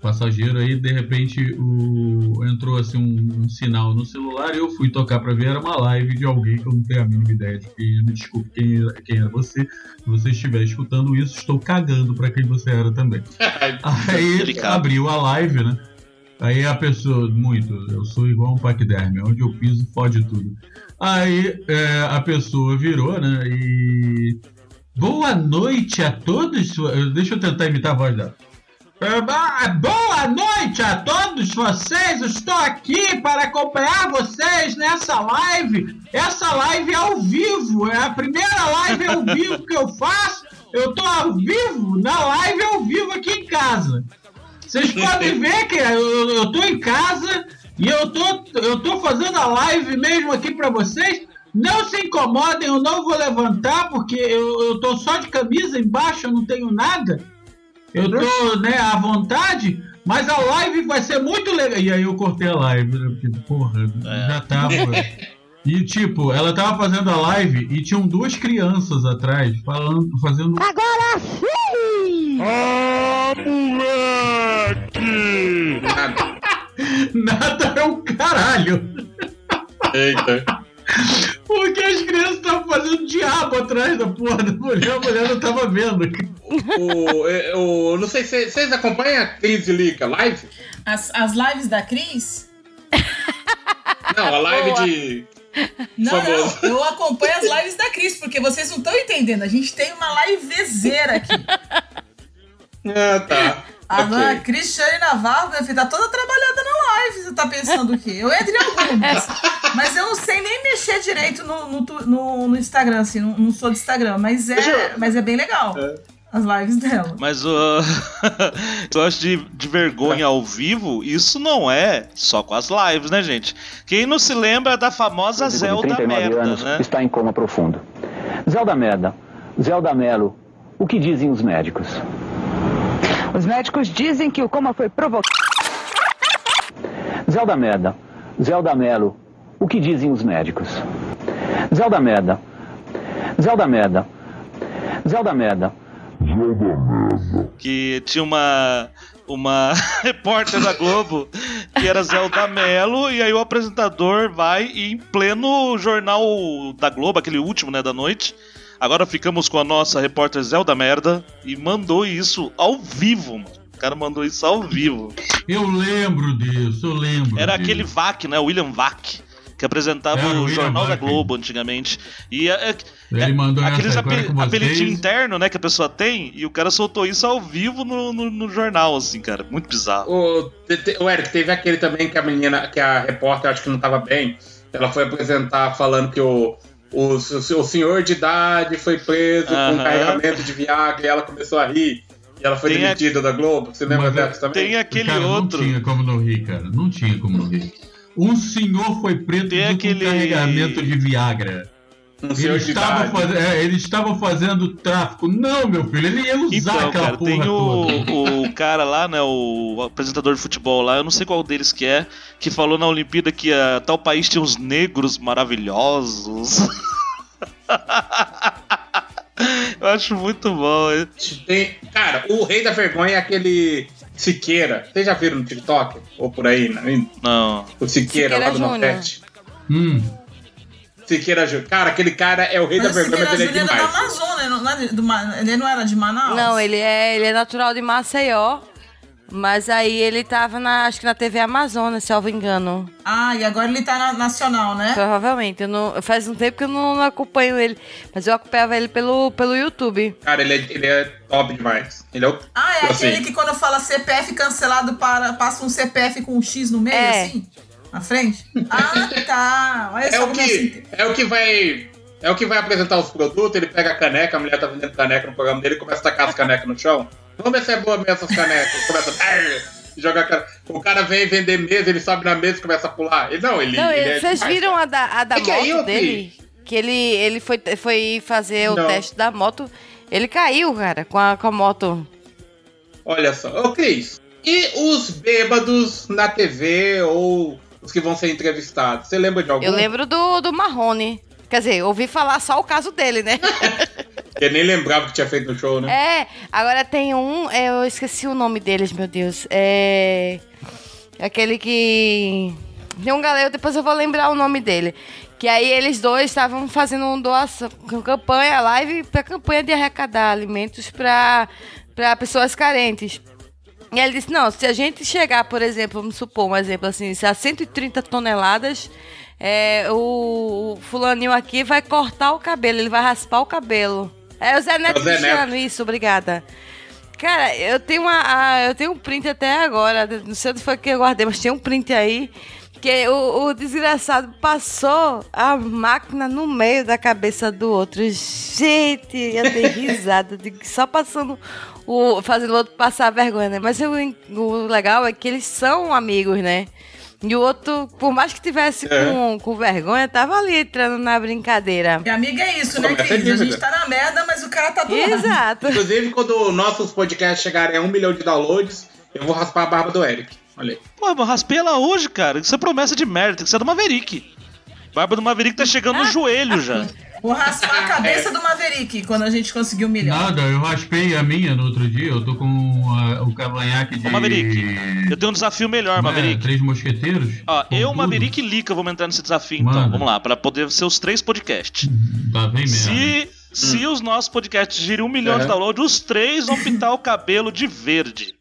passageiro, aí de repente o, entrou assim um, um sinal no celular e eu fui tocar pra ver, era uma live de alguém que eu não tenho a mínima ideia de quem é, me desculpe quem, era- quem era você. Se você estiver escutando isso, estou cagando pra quem você era também. Aí abriu a live, né? Aí a pessoa, muito, eu sou igual um paquiderme, onde eu piso fode tudo. Aí é, a pessoa virou, né? E. Boa noite a todos. Deixa eu tentar imitar a voz dela. Ba- Boa noite a todos vocês. Estou aqui para acompanhar vocês nessa live. Essa live é ao vivo. É a primeira live ao vivo que eu faço. Eu tô ao vivo, na live ao vivo aqui em casa. Vocês podem ver que eu, tô em casa e eu tô, eu tô fazendo a live mesmo aqui pra vocês. Não se incomodem, eu não vou levantar porque eu, eu tô só de camisa embaixo, eu não tenho nada. Eu tô, né, à vontade, mas a live vai ser muito legal. E aí eu cortei a live, né, porque, porra, já tava. E tipo, ela tava fazendo a live e tinham duas crianças atrás falando, fazendo. Agora sim! Ah, moleque! Nada. Nada é um caralho! Eita. Porque as crianças estavam fazendo diabo atrás da porra da mulher, a mulher não tava vendo. O, é, o, não sei se vocês acompanham a Cris Lica live? As, as lives da Cris? Não, a live Boa. de. Não, Famoso. não, eu acompanho as lives da Cris, porque vocês não estão entendendo. A gente tem uma livezeira aqui. Ah, tá. A Ok. dona Cristiane Navarro, minha filha, tá toda trabalhada na live. Você tá pensando o quê? Eu entro em algumas. mas eu não sei nem mexer direito no, no, no- no Instagram, assim. Não, não sou de Instagram, mas é, mas é bem legal. As lives dela. Mas o. eu acho de, de vergonha ao vivo, isso não é só com as lives, né, gente? Quem não se lembra da famosa Zelda 39 merda, anos né? está em coma profundo. Zelda Merda, Zelda Melo, o que dizem os médicos? Os médicos dizem que o coma foi provocado. Zelda Merda, Zelda Melo, o que dizem os médicos? Zelda Merda, Zelda Merda, Zelda Merda. que tinha uma uma repórter da Globo que era Zelda Mello, e aí o apresentador vai e em pleno jornal da Globo, aquele último, né, da noite. Agora ficamos com a nossa repórter Zelda Merda e mandou isso ao vivo, mano. O cara mandou isso ao vivo. Eu lembro disso, eu lembro. Era disso. aquele Vac, né? William Vac. Que apresentava Era o o Jornal da. Globo antigamente. E é, é- Ele mandou aqueles agora ape- com apelidinho interno, né, que a pessoa tem, e o cara soltou isso ao vivo no, no, no jornal, assim, cara. Muito bizarro. O, te- te- o Eric, teve aquele também que a menina, que a repórter, acho que não tava bem. Ela foi apresentar falando que o, o, o senhor de idade foi preso com carregamento de Viagra e ela começou a rir. E ela foi Tem a- demitida da Globo. Você lembra Mas, dessa também? Tem aquele cara, outro. Não tinha como não rir, cara. Não tinha como não rir. Um senhor foi preso Tem com aquele- carregamento de Viagra. Um senhor Ele estava, faz... é, ele estava fazendo tráfico. Não, meu filho, ele ia usar Então, aquela cara, porra tem toda. o, o cara lá, né, o apresentador de futebol lá, eu não sei qual deles que é, que falou na Olimpíada que a tal país tinha uns negros maravilhosos. eu acho muito bom. hein? Tem, cara, o rei da vergonha é aquele Siqueira. Vocês já viram no TikTok? Ou por aí? né? Não. O Siqueira, Siqueira lá do. Nordeste. Hum. Siqueira Júnior. Cara, aquele cara é o rei Mas da vergonha, mas ele é Júnior é da demais. Amazônia, não, não é de- do ele não era de Manaus? Não, ele é, ele é natural de Maceió. Mas aí ele tava na, acho que na TV Amazonas, se eu não me engano. Ah, e agora ele tá na nacional, né? Provavelmente. Eu não, faz um tempo que eu não, não acompanho ele. Mas eu acompanhava ele pelo, pelo YouTube. Cara, ele é, ele é top demais. Ele é o. Ah, é assim, aquele que quando fala CPF cancelado para, passa um CPF com um X no meio, É. assim? Na frente? Ah, tá. Olha É o assim. que, é o que vai. É o que vai apresentar os produtos, ele pega a caneca, a mulher tá vendendo caneca no programa dele e começa a tacar as canecas no chão. Vamos ver se é boa mesmo essas canecas. Começa a jogar a caneca. O cara vem vender mesa, ele sobe na mesa e começa a pular. Ele, não, ele. Não, ele é vocês demais, viram cara. a da, a da Que que é moto isso, dele? Que ele, ele foi, foi fazer o Não. teste da moto. Ele caiu, cara, com a, com a moto. Olha só. Ô, Cris, e os bêbados na TV ou os que vão ser entrevistados? Você lembra de algum? Eu lembro do, do Marrone. Quer dizer, ouvi falar só o caso dele, né? Eu nem lembrava que tinha feito no show, né? É, agora tem um, é, eu esqueci o nome deles, meu Deus. É. Aquele que. Tem um galera, depois eu vou lembrar o nome dele. Que aí eles dois estavam fazendo uma doação, campanha, live pra campanha de arrecadar alimentos pra, pra pessoas carentes. E ele disse: não, se a gente chegar, por exemplo, vamos supor um exemplo assim, se a 130 toneladas, é, o, o fulaninho aqui vai cortar o cabelo, ele vai raspar o cabelo. É o Zé Neto É o Zé Cristiano, isso, obrigada. Cara, eu tenho uma. a- eu tenho um print até agora. Não sei onde foi que eu guardei, mas tem um print aí. Que o, o desgraçado passou a máquina no meio da cabeça do outro. Gente, eu dei risada. de- Só passando o. fazendo o outro passar vergonha, né? Mas o, o legal é que eles são amigos, né? E o outro, por mais que tivesse É. com, com vergonha, tava ali entrando na brincadeira. E amiga é isso, né, Promessa é Cris? A gente dívida. tá na merda, mas o cara tá do lado. Exato. Inclusive, quando nossos podcasts chegarem a um milhão de downloads, eu vou raspar a barba do Eric. Olha aí. Pô, eu raspei ela hoje, cara. Isso é promessa de merda, tem que ser do Maverick. Barba do Maverick tá chegando no joelho já. Vou raspar a cabeça do Maverick quando a gente conseguir um milhão. Nada, eu raspei a minha no outro dia. Eu tô com ah, o cavanhaque de. Ô, Maverick, eu tenho um desafio melhor, Né, Maverick. Três mosqueteiros. Ó, eu, tudo. Maverick e Lica vamos entrar nesse desafio então. Vamos lá, pra poder ser os três podcasts. Tá bem mesmo. Se, se os nossos podcasts girem um milhão de Uhum. downloads, os três vão pintar o cabelo de verde.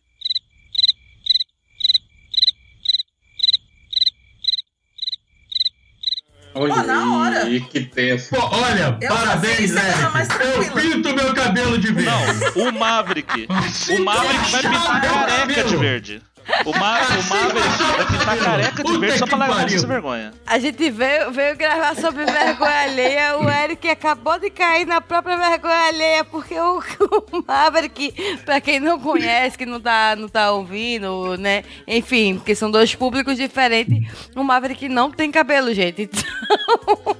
Olha Pô, na hora. que tenso. Pô, olha, Eu parabéns, isso, eu pinto meu cabelo de verde. Não, o Maverick. O Maverick vai pintar careca de verde. O, Ma o Maverick vai pintar careca de verde só pra largar essa vergonha. A gente veio, veio gravar sobre vergonha alheia. O Eric acabou de cair na própria vergonha alheia, porque o, o Maverick, pra quem não conhece, que não tá, não tá ouvindo, né? Enfim, porque são dois públicos diferentes. O Maverick não tem cabelo, gente. Então,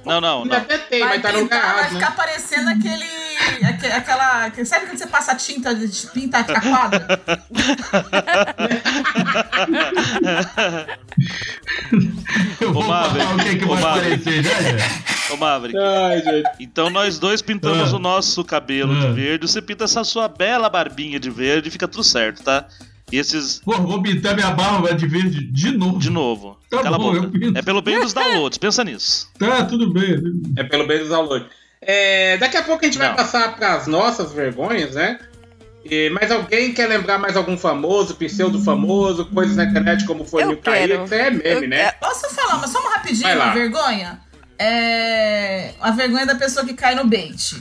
Não, não, Ele não. até tem, Vai mas tá no pintar, lugar vai ficar né? parecendo aquele, aque- aquela. Sabe quando você passa tinta, de- pinta a quadra? Eu vou Ô, Maverick, falar o que, que ô, vai Maverick. aparecer já, já. Ô, Maverick. Ai, gente. Então nós dois pintamos Ah. o nosso cabelo Ah. de verde. Você pinta essa sua bela barbinha de verde e fica tudo certo, tá? E esses. Pô, vou pintar minha barba de verde de novo. De novo. Tá Cala bom, a eu boca. pinto. É pelo bem dos downloads, pensa nisso. Tá, tudo bem. É pelo bem dos downloads. É, daqui a pouco a gente vai Não. passar para as nossas vergonhas, né? E, mas alguém quer lembrar mais algum famoso, pseudo famoso, coisas na internet como foi no Caíra, quero. que é meme, Eu- né? Posso falar, mas só uma rapidinho, Vai lá. uma vergonha? É. A vergonha da pessoa que cai no bait.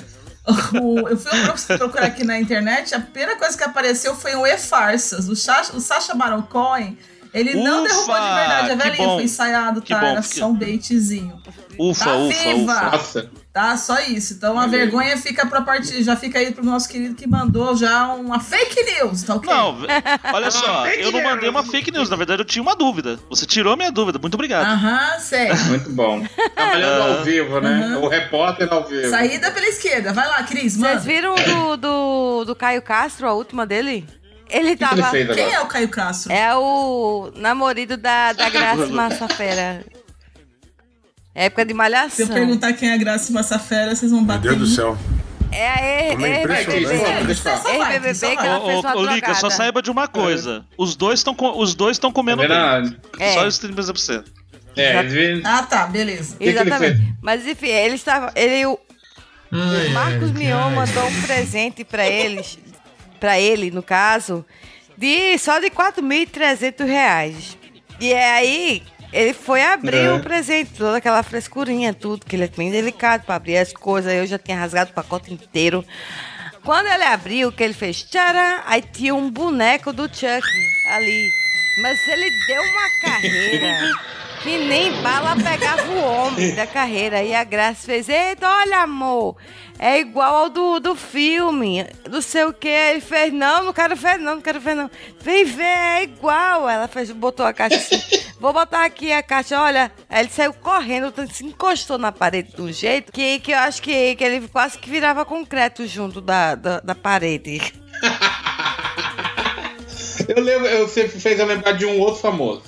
O- eu fui pro- procurar aqui na internet, a primeira coisa que apareceu foi o E-Farsas. O, o Sacha Baron Cohen, ele não Ufa! derrubou de verdade a velhinha, foi ensaiado, tá? bom, Era só um baitzinho. Ufa, Tá ufa, viva! ufa. Nossa. Tá, só isso. Então a Valeu. vergonha fica pra partir, já fica aí pro nosso querido que mandou já uma fake news, tá ok? Não, olha só, eu não mandei uma fake news, na verdade eu tinha uma dúvida. Você tirou a minha dúvida, muito obrigado. Aham, sério. Muito bom. Trabalhando Ah. ao vivo, né? O repórter ao vivo. Saída pela esquerda. Vai lá, Cris, manda. Vocês viram do, do, do Caio Castro, a última dele? Ele tava. Quem é o Caio Castro? É o namorado da, da Graça Massafera. Época de Se malhação. eu perguntar quem é a Graça Massafera, vocês vão bater. Meu Deus do céu. É a E- Como é E- impressionante. BBB. Deixa eu falar. Só vai, só ex-BBB que ela Ô, fez uma ô, Lica, só saiba de uma coisa. Os dois estão os dois estão comendo Tá bem. É. Só isso tem pra você. É, Ah, tá, beleza. que que ele Exatamente. Mas enfim, ele estava. Ele, o Ai, o Marcos ai, Mion ai. mandou um presente pra eles, pra ele, no caso, de só de 4.300 reais. E aí, ele foi abrir É. o presente, toda aquela frescurinha, tudo, que ele é bem delicado pra abrir as coisas. Eu já tinha rasgado o pacote inteiro. Quando ele abriu, que ele fez tcharam, aí tinha um boneco do Chuck ali. Mas ele deu uma carreira que nem bala pegava o homem da carreira. E a Graça fez: Eita, olha, amor, é igual ao do, do filme, não sei o que. Ele fez: Não, não quero ver, não, não quero ver, não. Vem ver, é igual. Ela fez, botou a caixa assim: Vou botar aqui a caixa, olha. Ele saiu correndo, se encostou na parede de um jeito que, que eu acho que, que ele quase que virava concreto junto da, da, da parede. Eu lembro, eu sempre fez eu lembrar de um outro famoso.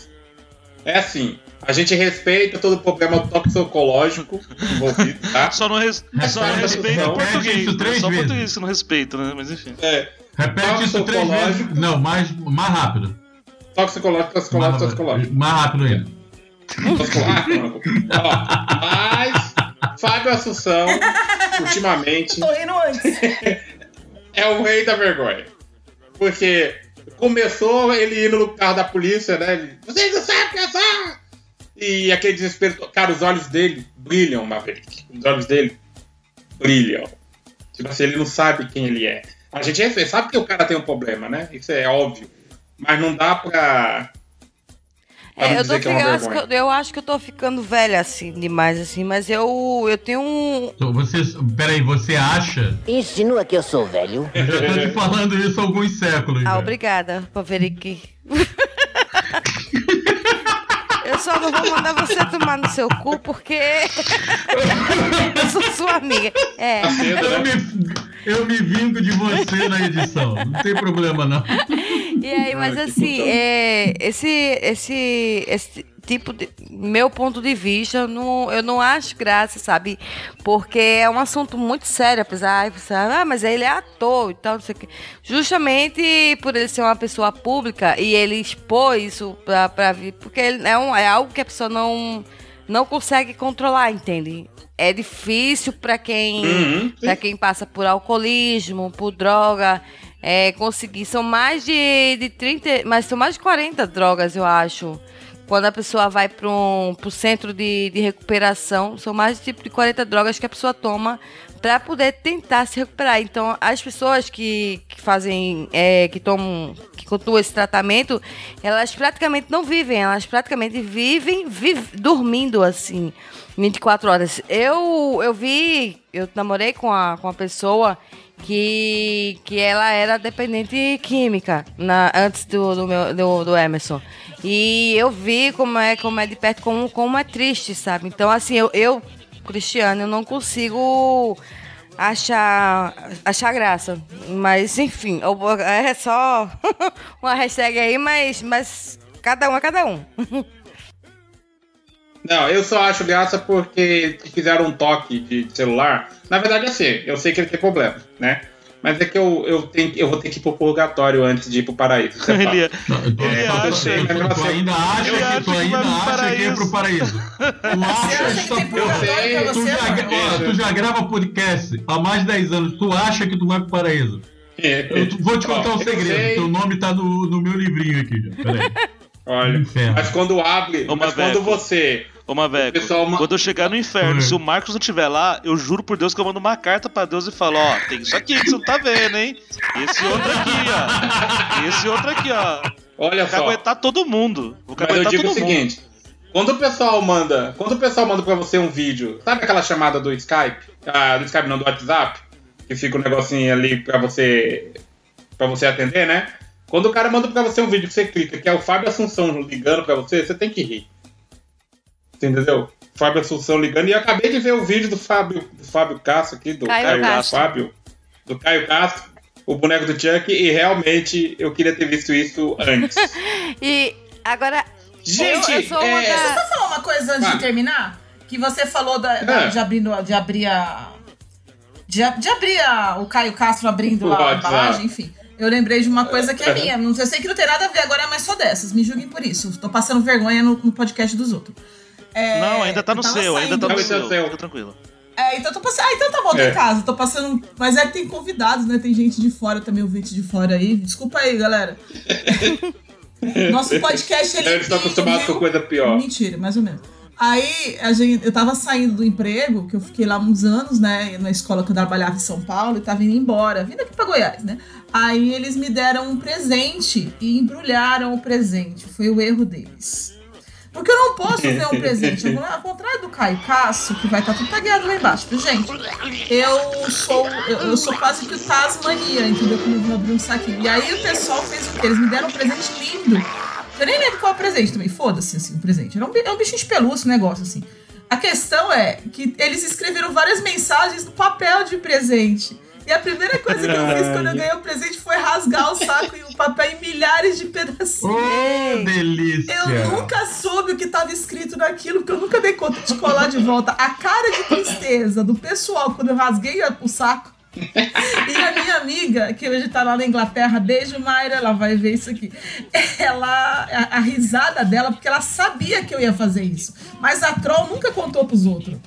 É assim, a gente respeita todo o problema toxicológico envolvido, tá? Só não, res... Só não respeita o português. isso né? três Só vezes. português que não respeita, né? Mas enfim. É, Repete isso três vezes. Toxicológico. Não, mais, mais rápido. Toxicológico, toxicológico, toxicológico. Mais rápido ainda. toxicológico. Ó, mas Fábio Assunção, ultimamente, Tô rindo antes. é o rei da vergonha. Porque começou ele indo no carro da polícia, né? Ele, Vocês não sabem pensar! E aquele desespero. Cara, os olhos dele brilham, Maverick. Os olhos dele brilham. Tipo assim, ele não sabe quem ele é. A gente sabe que o cara tem um problema, né? Isso é óbvio. Mas não dá pra. pra É, não eu, tô é uma ficando, acho que vergonha. eu, eu acho que eu tô ficando velha assim, demais assim, mas eu, eu tenho um. Você, peraí, você acha? Insinua que eu sou velho. Eu já tô te falando isso há alguns séculos. Ah, já. obrigada, Paverick. Eu só não vou mandar você tomar no seu cu porque eu sou sua amiga. É. Tá cedo, Eu né? me, eu me vingo de você na edição. Não tem problema, não. E aí, mas que assim, é, esse, esse, esse tipo de. Meu ponto de vista, eu não, eu não acho graça, sabe? Porque é um assunto muito sério, apesar de você, ah, mas ele é ator e tal, não sei o quê. Justamente por ele ser uma pessoa pública e ele expor isso pra, pra vir. Porque ele é, um, é algo que a pessoa não, não consegue controlar, entende? É difícil para quem, Uhum, pra quem passa por alcoolismo, por droga, é, conseguir. São mais de, de 30, mas são mais de 40 drogas, eu acho. Quando a pessoa vai para um pro centro de, de recuperação, são mais de, tipo, de 40 drogas que a pessoa toma para poder tentar se recuperar. Então, as pessoas que, que fazem, é, que tomam, que continuam esse tratamento, elas praticamente não vivem, elas praticamente vivem viv- dormindo assim, 24 horas. Eu, eu vi, eu namorei com a, com a pessoa que, que ela era dependente química na, antes do, do, meu, do, do Emerson. E eu vi como é, como é de perto, como, como é triste, sabe? Então, assim, eu, eu Cristiano, eu não consigo achar, achar graça. Mas, enfim, é só uma hashtag aí, mas, mas cada um é cada um. Não, eu só acho graça porque fizeram um toque de celular. Na verdade, é assim, eu sei que ele tem problema, né? Mas é que eu, eu, tenho, eu vou ter que ir pro purgatório antes de ir pro paraíso. Você Ele, é- ele É, acha, eu Tu você- ainda acha que tu que ainda vai pro acha que é paraíso. pro paraíso. Tu acha que purgatório pra Tu já, tu grava podcast há mais de 10 anos. Tu acha que tu vai pro paraíso? Eu tu- vou te contar Ó, um eu segredo. Teu nome tá no, no meu livrinho aqui. Peraí. Olha, Inferno. mas quando abre, Ô, mas quando você. Ô, Maveco, pessoal ma- quando eu chegar no inferno, se o Marcos não estiver lá, eu juro por Deus que eu mando uma carta pra Deus e falo, ó, tem isso aqui que você não tá vendo, hein? Esse outro aqui, ó. Esse outro aqui, ó. Olha Vou só. caguetar todo mundo. Vou Mas eu digo todo o mundo. seguinte: quando o pessoal manda. Quando o pessoal manda pra você um vídeo, sabe aquela chamada do Skype? Ah, do Skype não, do WhatsApp? Que fica um negocinho ali pra você. pra você atender, né? Quando o cara manda pra você um vídeo que você clica, que é o Fábio Assunção ligando pra você, você tem que rir. Você entendeu? Fábio Assunção ligando. E eu acabei de ver o vídeo do Fábio, do Fábio Castro aqui, do Caio Caio, Castro. Fábio, do Caio Castro, o boneco do Chuck, e realmente eu queria ter visto isso antes. E agora. Gente, eu, eu sou uma é- Deixa eu da... só falar uma coisa antes Ah. de terminar. Que você falou da, da- Ah. de, abrindo, de abrir a. De, de abrir a- o Caio Castro abrindo O a embalagem, enfim. Eu lembrei de uma coisa que é minha. Não- Eu sei que não tem nada a ver agora, mas só dessas. Me julguem por isso. Tô passando vergonha no, no podcast dos outros. É, Não, ainda tá no seu, ainda tá no seu. seu. Fica tranquilo. É, então tô passando. Ah, então tá bom, tá É. em casa. Tô passando. Mas é que tem convidados, né? Tem gente de fora também, ouvinte de fora aí. Desculpa aí, galera. Nosso podcast ele. Eles estão acostumados com coisa pior. Mentira, mais ou menos. Aí a gente, eu tava saindo do emprego, que eu fiquei lá uns anos, né, na escola que eu trabalhava em São Paulo, e tava indo embora, vindo aqui pra Goiás, né? Aí eles me deram um presente e embrulharam o presente. Foi o erro deles. Porque eu não posso ver um presente. Eu- Ao contrário do Caio Cássio, que vai estar tudo tagueado lá embaixo. Gente, eu sou, eu, eu sou quase que o Tasmania, entendeu? Quando eu vou abrir um saquinho. E aí o pessoal fez o quê? Eles me deram um presente lindo. Eu nem lembro qual é o presente também. Foda-se, assim, o presente. Era um, é um bichinho de pelúcia, um negócio, assim. A questão é que eles escreveram várias mensagens no papel de presente. E a primeira coisa que eu fiz quando eu ganhei o presente foi rasgar o saco e o papel em milhares de pedacinhos. Ô, delícia! Eu nunca soube o que estava escrito naquilo, porque eu nunca dei conta de colar de volta. A cara de tristeza do pessoal quando eu rasguei o saco. E a minha amiga, que hoje tá lá na Inglaterra, beijo Mayra, ela vai ver isso aqui. Ela, a, a risada dela, porque ela sabia que eu ia fazer isso. Mas a Troll nunca contou pros outros.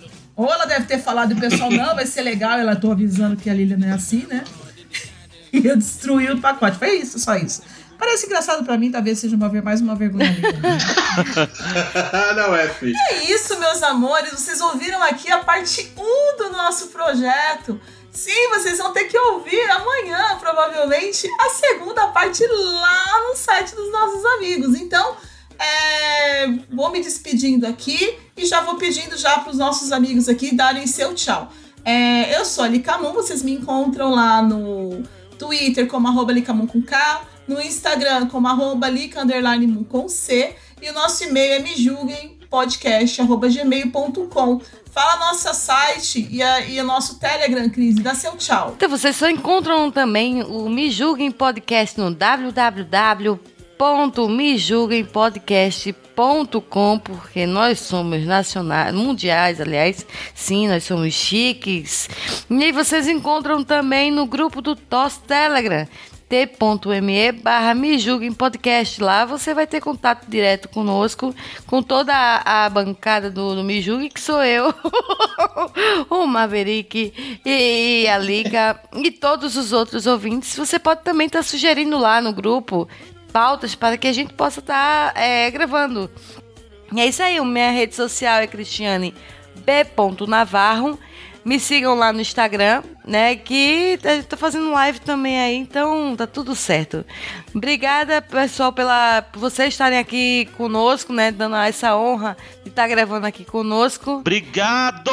Ou ela deve ter falado e o pessoal, não, vai ser legal, ela tô avisando que a Lilian não é assim, né? E eu destruí o pacote. Foi isso, só isso. Parece engraçado pra mim, talvez seja uma, mais uma vergonha. não é, filho. É isso, meus amores. Vocês ouviram aqui a parte 1 do nosso projeto. Sim, vocês vão ter que ouvir amanhã, provavelmente, a segunda parte lá no site dos nossos amigos. Então, é, vou me despedindo aqui e já vou pedindo já para os nossos amigos aqui darem seu tchau. É, eu sou a Licamun, vocês me encontram lá no Twitter como arroba Licamun com K, no Instagram como arroba Lica com C e o nosso e-mail é me julguem podcast@gmail.com. Fala nosso site e, a- e o nosso Telegram, Cris, e dá seu tchau. Então vocês só encontram também o Me Julguem Podcast no www.mejulguempodcast.com porque nós somos nacionais, mundiais, aliás, sim, nós somos chiques. E aí vocês encontram também no grupo do TOS Telegram, t.me barra me julguem podcast. Lá você vai ter contato direto conosco, com toda a, a bancada do, do Me Julgue, que sou eu, o Maverick e, a Liga e todos os outros ouvintes. Você pode também estar sugerindo lá no grupo pautas para que a gente possa estar é, gravando. E é isso aí, minha rede social é Cristiane B. Navarro. Me sigam lá no Instagram, né? Que eu tô fazendo live também aí, então tá tudo certo. Obrigada, pessoal, pela, por vocês estarem aqui conosco, né? Dando essa honra de estar gravando aqui conosco. Obrigado!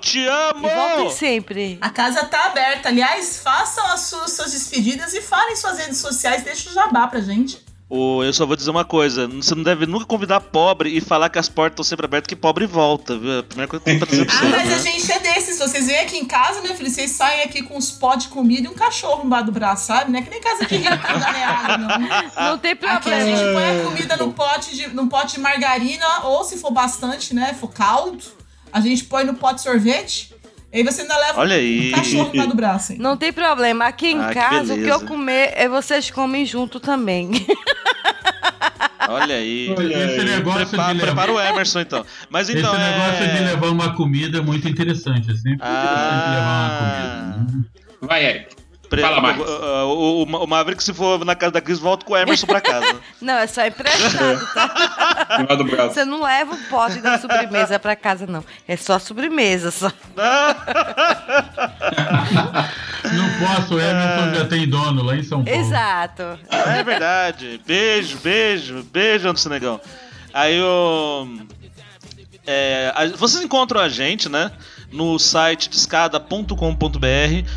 Te amo! E voltem sempre. A casa tá aberta. Aliás, façam as suas, suas despedidas e falem suas redes sociais. Deixa o jabá pra gente. Ô, eu só vou dizer uma coisa: você não deve nunca convidar pobre e falar que as portas estão sempre abertas que pobre volta, viu? A primeira coisa que tem pra dizer pra Ah, você. mas a né? gente é desses. Vocês vêm aqui em casa, meu filho, vocês saem aqui com uns pó de comida e um cachorro embaixo do braço, sabe? Não é que nem casa de rico nem água, não. Não tem Aqui a problema. gente põe a comida no pote, de, num pote de margarina, ou se for bastante, né? For caldo, a gente põe no pote de sorvete. E aí você ainda leva Olha aí. um cachorro lá do braço. Hein? Não tem problema. Aqui em Ah, que casa, o que eu comer, é vocês comem junto também. Olha aí. Esse negócio Prepara, de prepara o levar... Emerson, então. Mas então Esse negócio é... de levar uma comida é muito interessante. É sempre interessante levar uma comida. Vai, Eric. Pre- Fala mais. O, o, o, o Maverick, se for na casa da Cris, volta com o Emerson pra casa. Não, é só emprestado, tá? Lá do braço. Você não leva o pote da sobremesa pra casa, não. É só sobremesa, só. Não posso, o Emerson já tem dono lá em São Paulo. Exato. É verdade. Beijo, beijo, beijo, Anderson Negão. Aí o. é, a- vocês encontram a gente, né? No site descada.com.br,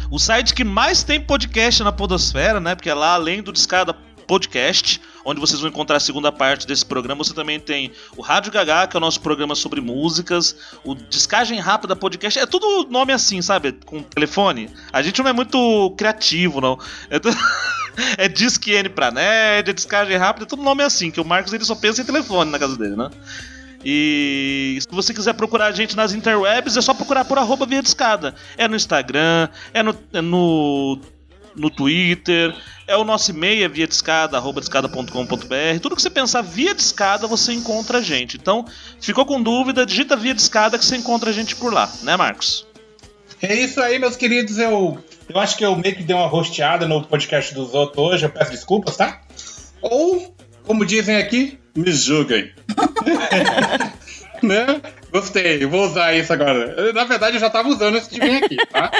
o site que mais tem podcast na Podosfera, né? Porque é lá, além do Descada Podcast, onde vocês vão encontrar a segunda parte desse programa, você também tem o Rádio Gagá, que é o nosso programa sobre músicas, o Descagem Rápida Podcast, é tudo nome assim, sabe? Com telefone. A gente não é muito criativo, não. É, tu- é Disque N pra Nerd, é Descagem Rápida, é tudo nome assim, que o Marcos ele só pensa em telefone na casa dele, né? E se você quiser procurar a gente nas interwebs, é só procurar por arroba via discada. É no Instagram, é no, é no, no Twitter, é o nosso e-mail, é via discada, arroba discada.com.br. Tudo que você pensar via discada, você encontra a gente. Então, ficou com dúvida, digita via discada que você encontra a gente por lá, né, Marcos? É isso aí, meus queridos. Eu, eu acho que eu meio que dei uma rosteada no podcast dos outros hoje. Eu peço desculpas, tá? Ou, como dizem aqui, me julguem. né? Gostei, vou usar isso agora. Na verdade, eu já tava usando antes de aqui, tá?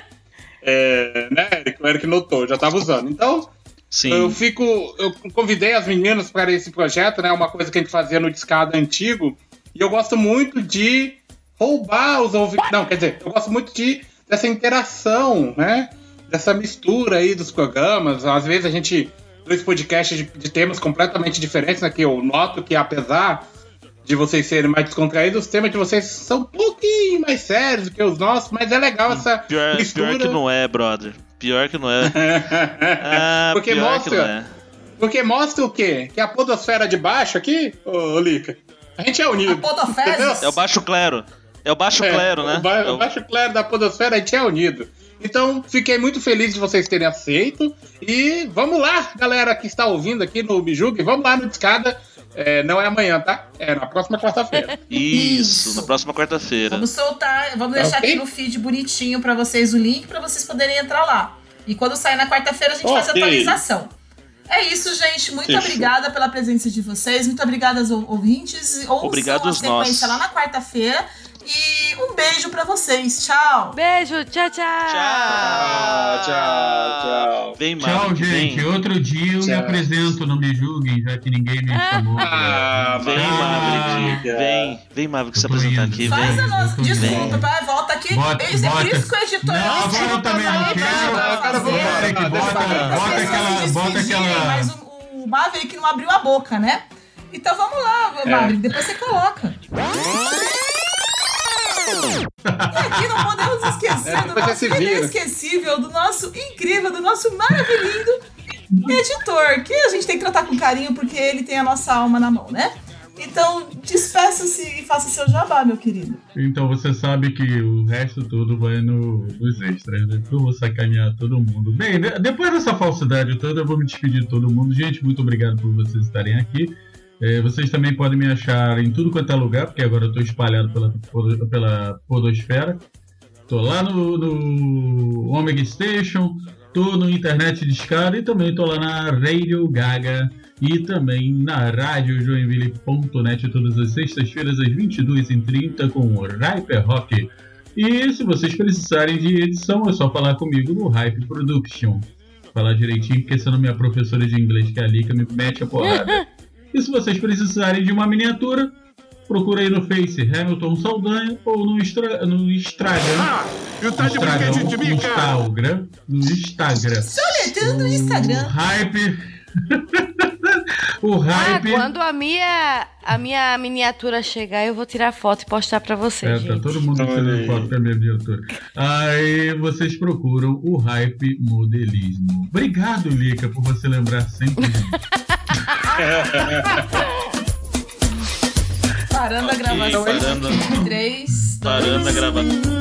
É, né, Eric? O Eric notou, já tava usando. Então, Sim. eu fico. Eu convidei as meninas para esse projeto, né? Uma coisa que a gente fazia no Discada antigo. E eu gosto muito de roubar os ouvintes. Não, quer dizer, eu gosto muito de dessa interação, né? Dessa mistura aí dos programas. Às vezes a gente. Dois podcasts de, de temas completamente diferentes, né? Que eu noto que apesar de vocês serem mais descontraídos, os temas de vocês são um pouquinho mais sérios do que os nossos, mas é legal essa Pior, mistura. pior que não é, brother. Pior que não é. Ah, Porque pior mostra- que não é. Porque mostra o quê? Que a podosfera de baixo aqui, ô, ô Lica, a gente é unido. entendeu? É o baixo clero. É o baixo É, clero, né? O, ba- É o baixo clero da podosfera, a gente é unido. Então, fiquei muito feliz de vocês terem aceito. E vamos lá, galera que está ouvindo aqui no Bijugue, vamos lá no Discada. É, não é amanhã, tá? É na próxima quarta-feira. Isso, na próxima quarta-feira. Vamos soltar, vamos deixar Ok. aqui no feed bonitinho pra vocês o link pra vocês poderem entrar lá. E quando sair na quarta-feira a gente faz a atualização. É isso, gente. Muito Fechou. obrigada pela presença de vocês. Muito obrigada aos ou- ouvintes. Ouçam Obrigado a aos sequência nós. lá na quarta-feira. E um beijo pra vocês. Tchau. Beijo, tchau, tchau. Tchau, tchau, tchau. Vem, Tchau, Maverick, gente. vem. Outro dia eu me Tchau. apresento, não me julguem, já que ninguém me chamou. Ah, Vem, Maverick. Ah, Vem, vem, Maverick, se apresentar aqui. Faz Vem. a nossa. Desculpa, vai, volta aqui. Bota- é é por bota- isso que o editor Não, nosso agora eu também não tá quero. Agora eu vou embora, Não, bota, bota aquela. Bota aquela. Mas o, o Maverick não abriu a boca, né? Então vamos lá, Maverick, depois você coloca. E aqui não podemos esquecer É, do nosso inesquecível, do nosso incrível, do nosso maravilhoso editor, que a gente tem que tratar com carinho porque ele tem a nossa alma na mão, né? Então, despeça-se e faça seu jabá, meu querido. Então você sabe que o resto tudo vai no, nos extras, né? Eu vou sacanear todo mundo. Bem, de- depois dessa falsidade toda, eu vou me despedir de todo mundo. Gente, muito obrigado por vocês estarem aqui. É, vocês também podem me achar em tudo quanto é lugar, porque agora eu estou espalhado pela, pela podosfera. Tô lá no, no Omega Station, tô no Internet Discada e também tô lá na Radio Gaga e também na radiojoinville.net todas as sextas-feiras às 22h30 com o Hyper Rock. E se vocês precisarem de edição, é só falar comigo no Hype Production. Falar direitinho, porque senão minha professora de inglês, que é a Lika, me mete a porrada. E se vocês precisarem de uma miniatura, procura aí no Face Hamilton Saldanha ou no, extra, no Instagram. E tá de Instagram, brinquedo de no mica? Instagram. No Instagram. Soletrando no O Instagram. hype. o Ah, hype. quando a minha, a minha miniatura chegar, eu vou tirar foto e postar pra vocês, É, gente. tá todo mundo tirando foto da minha miniatura. Aí vocês procuram o hype modelismo. Obrigado, Lica, por você lembrar sempre de mim. Parando a gravação. parando. 3, Parando a gravação.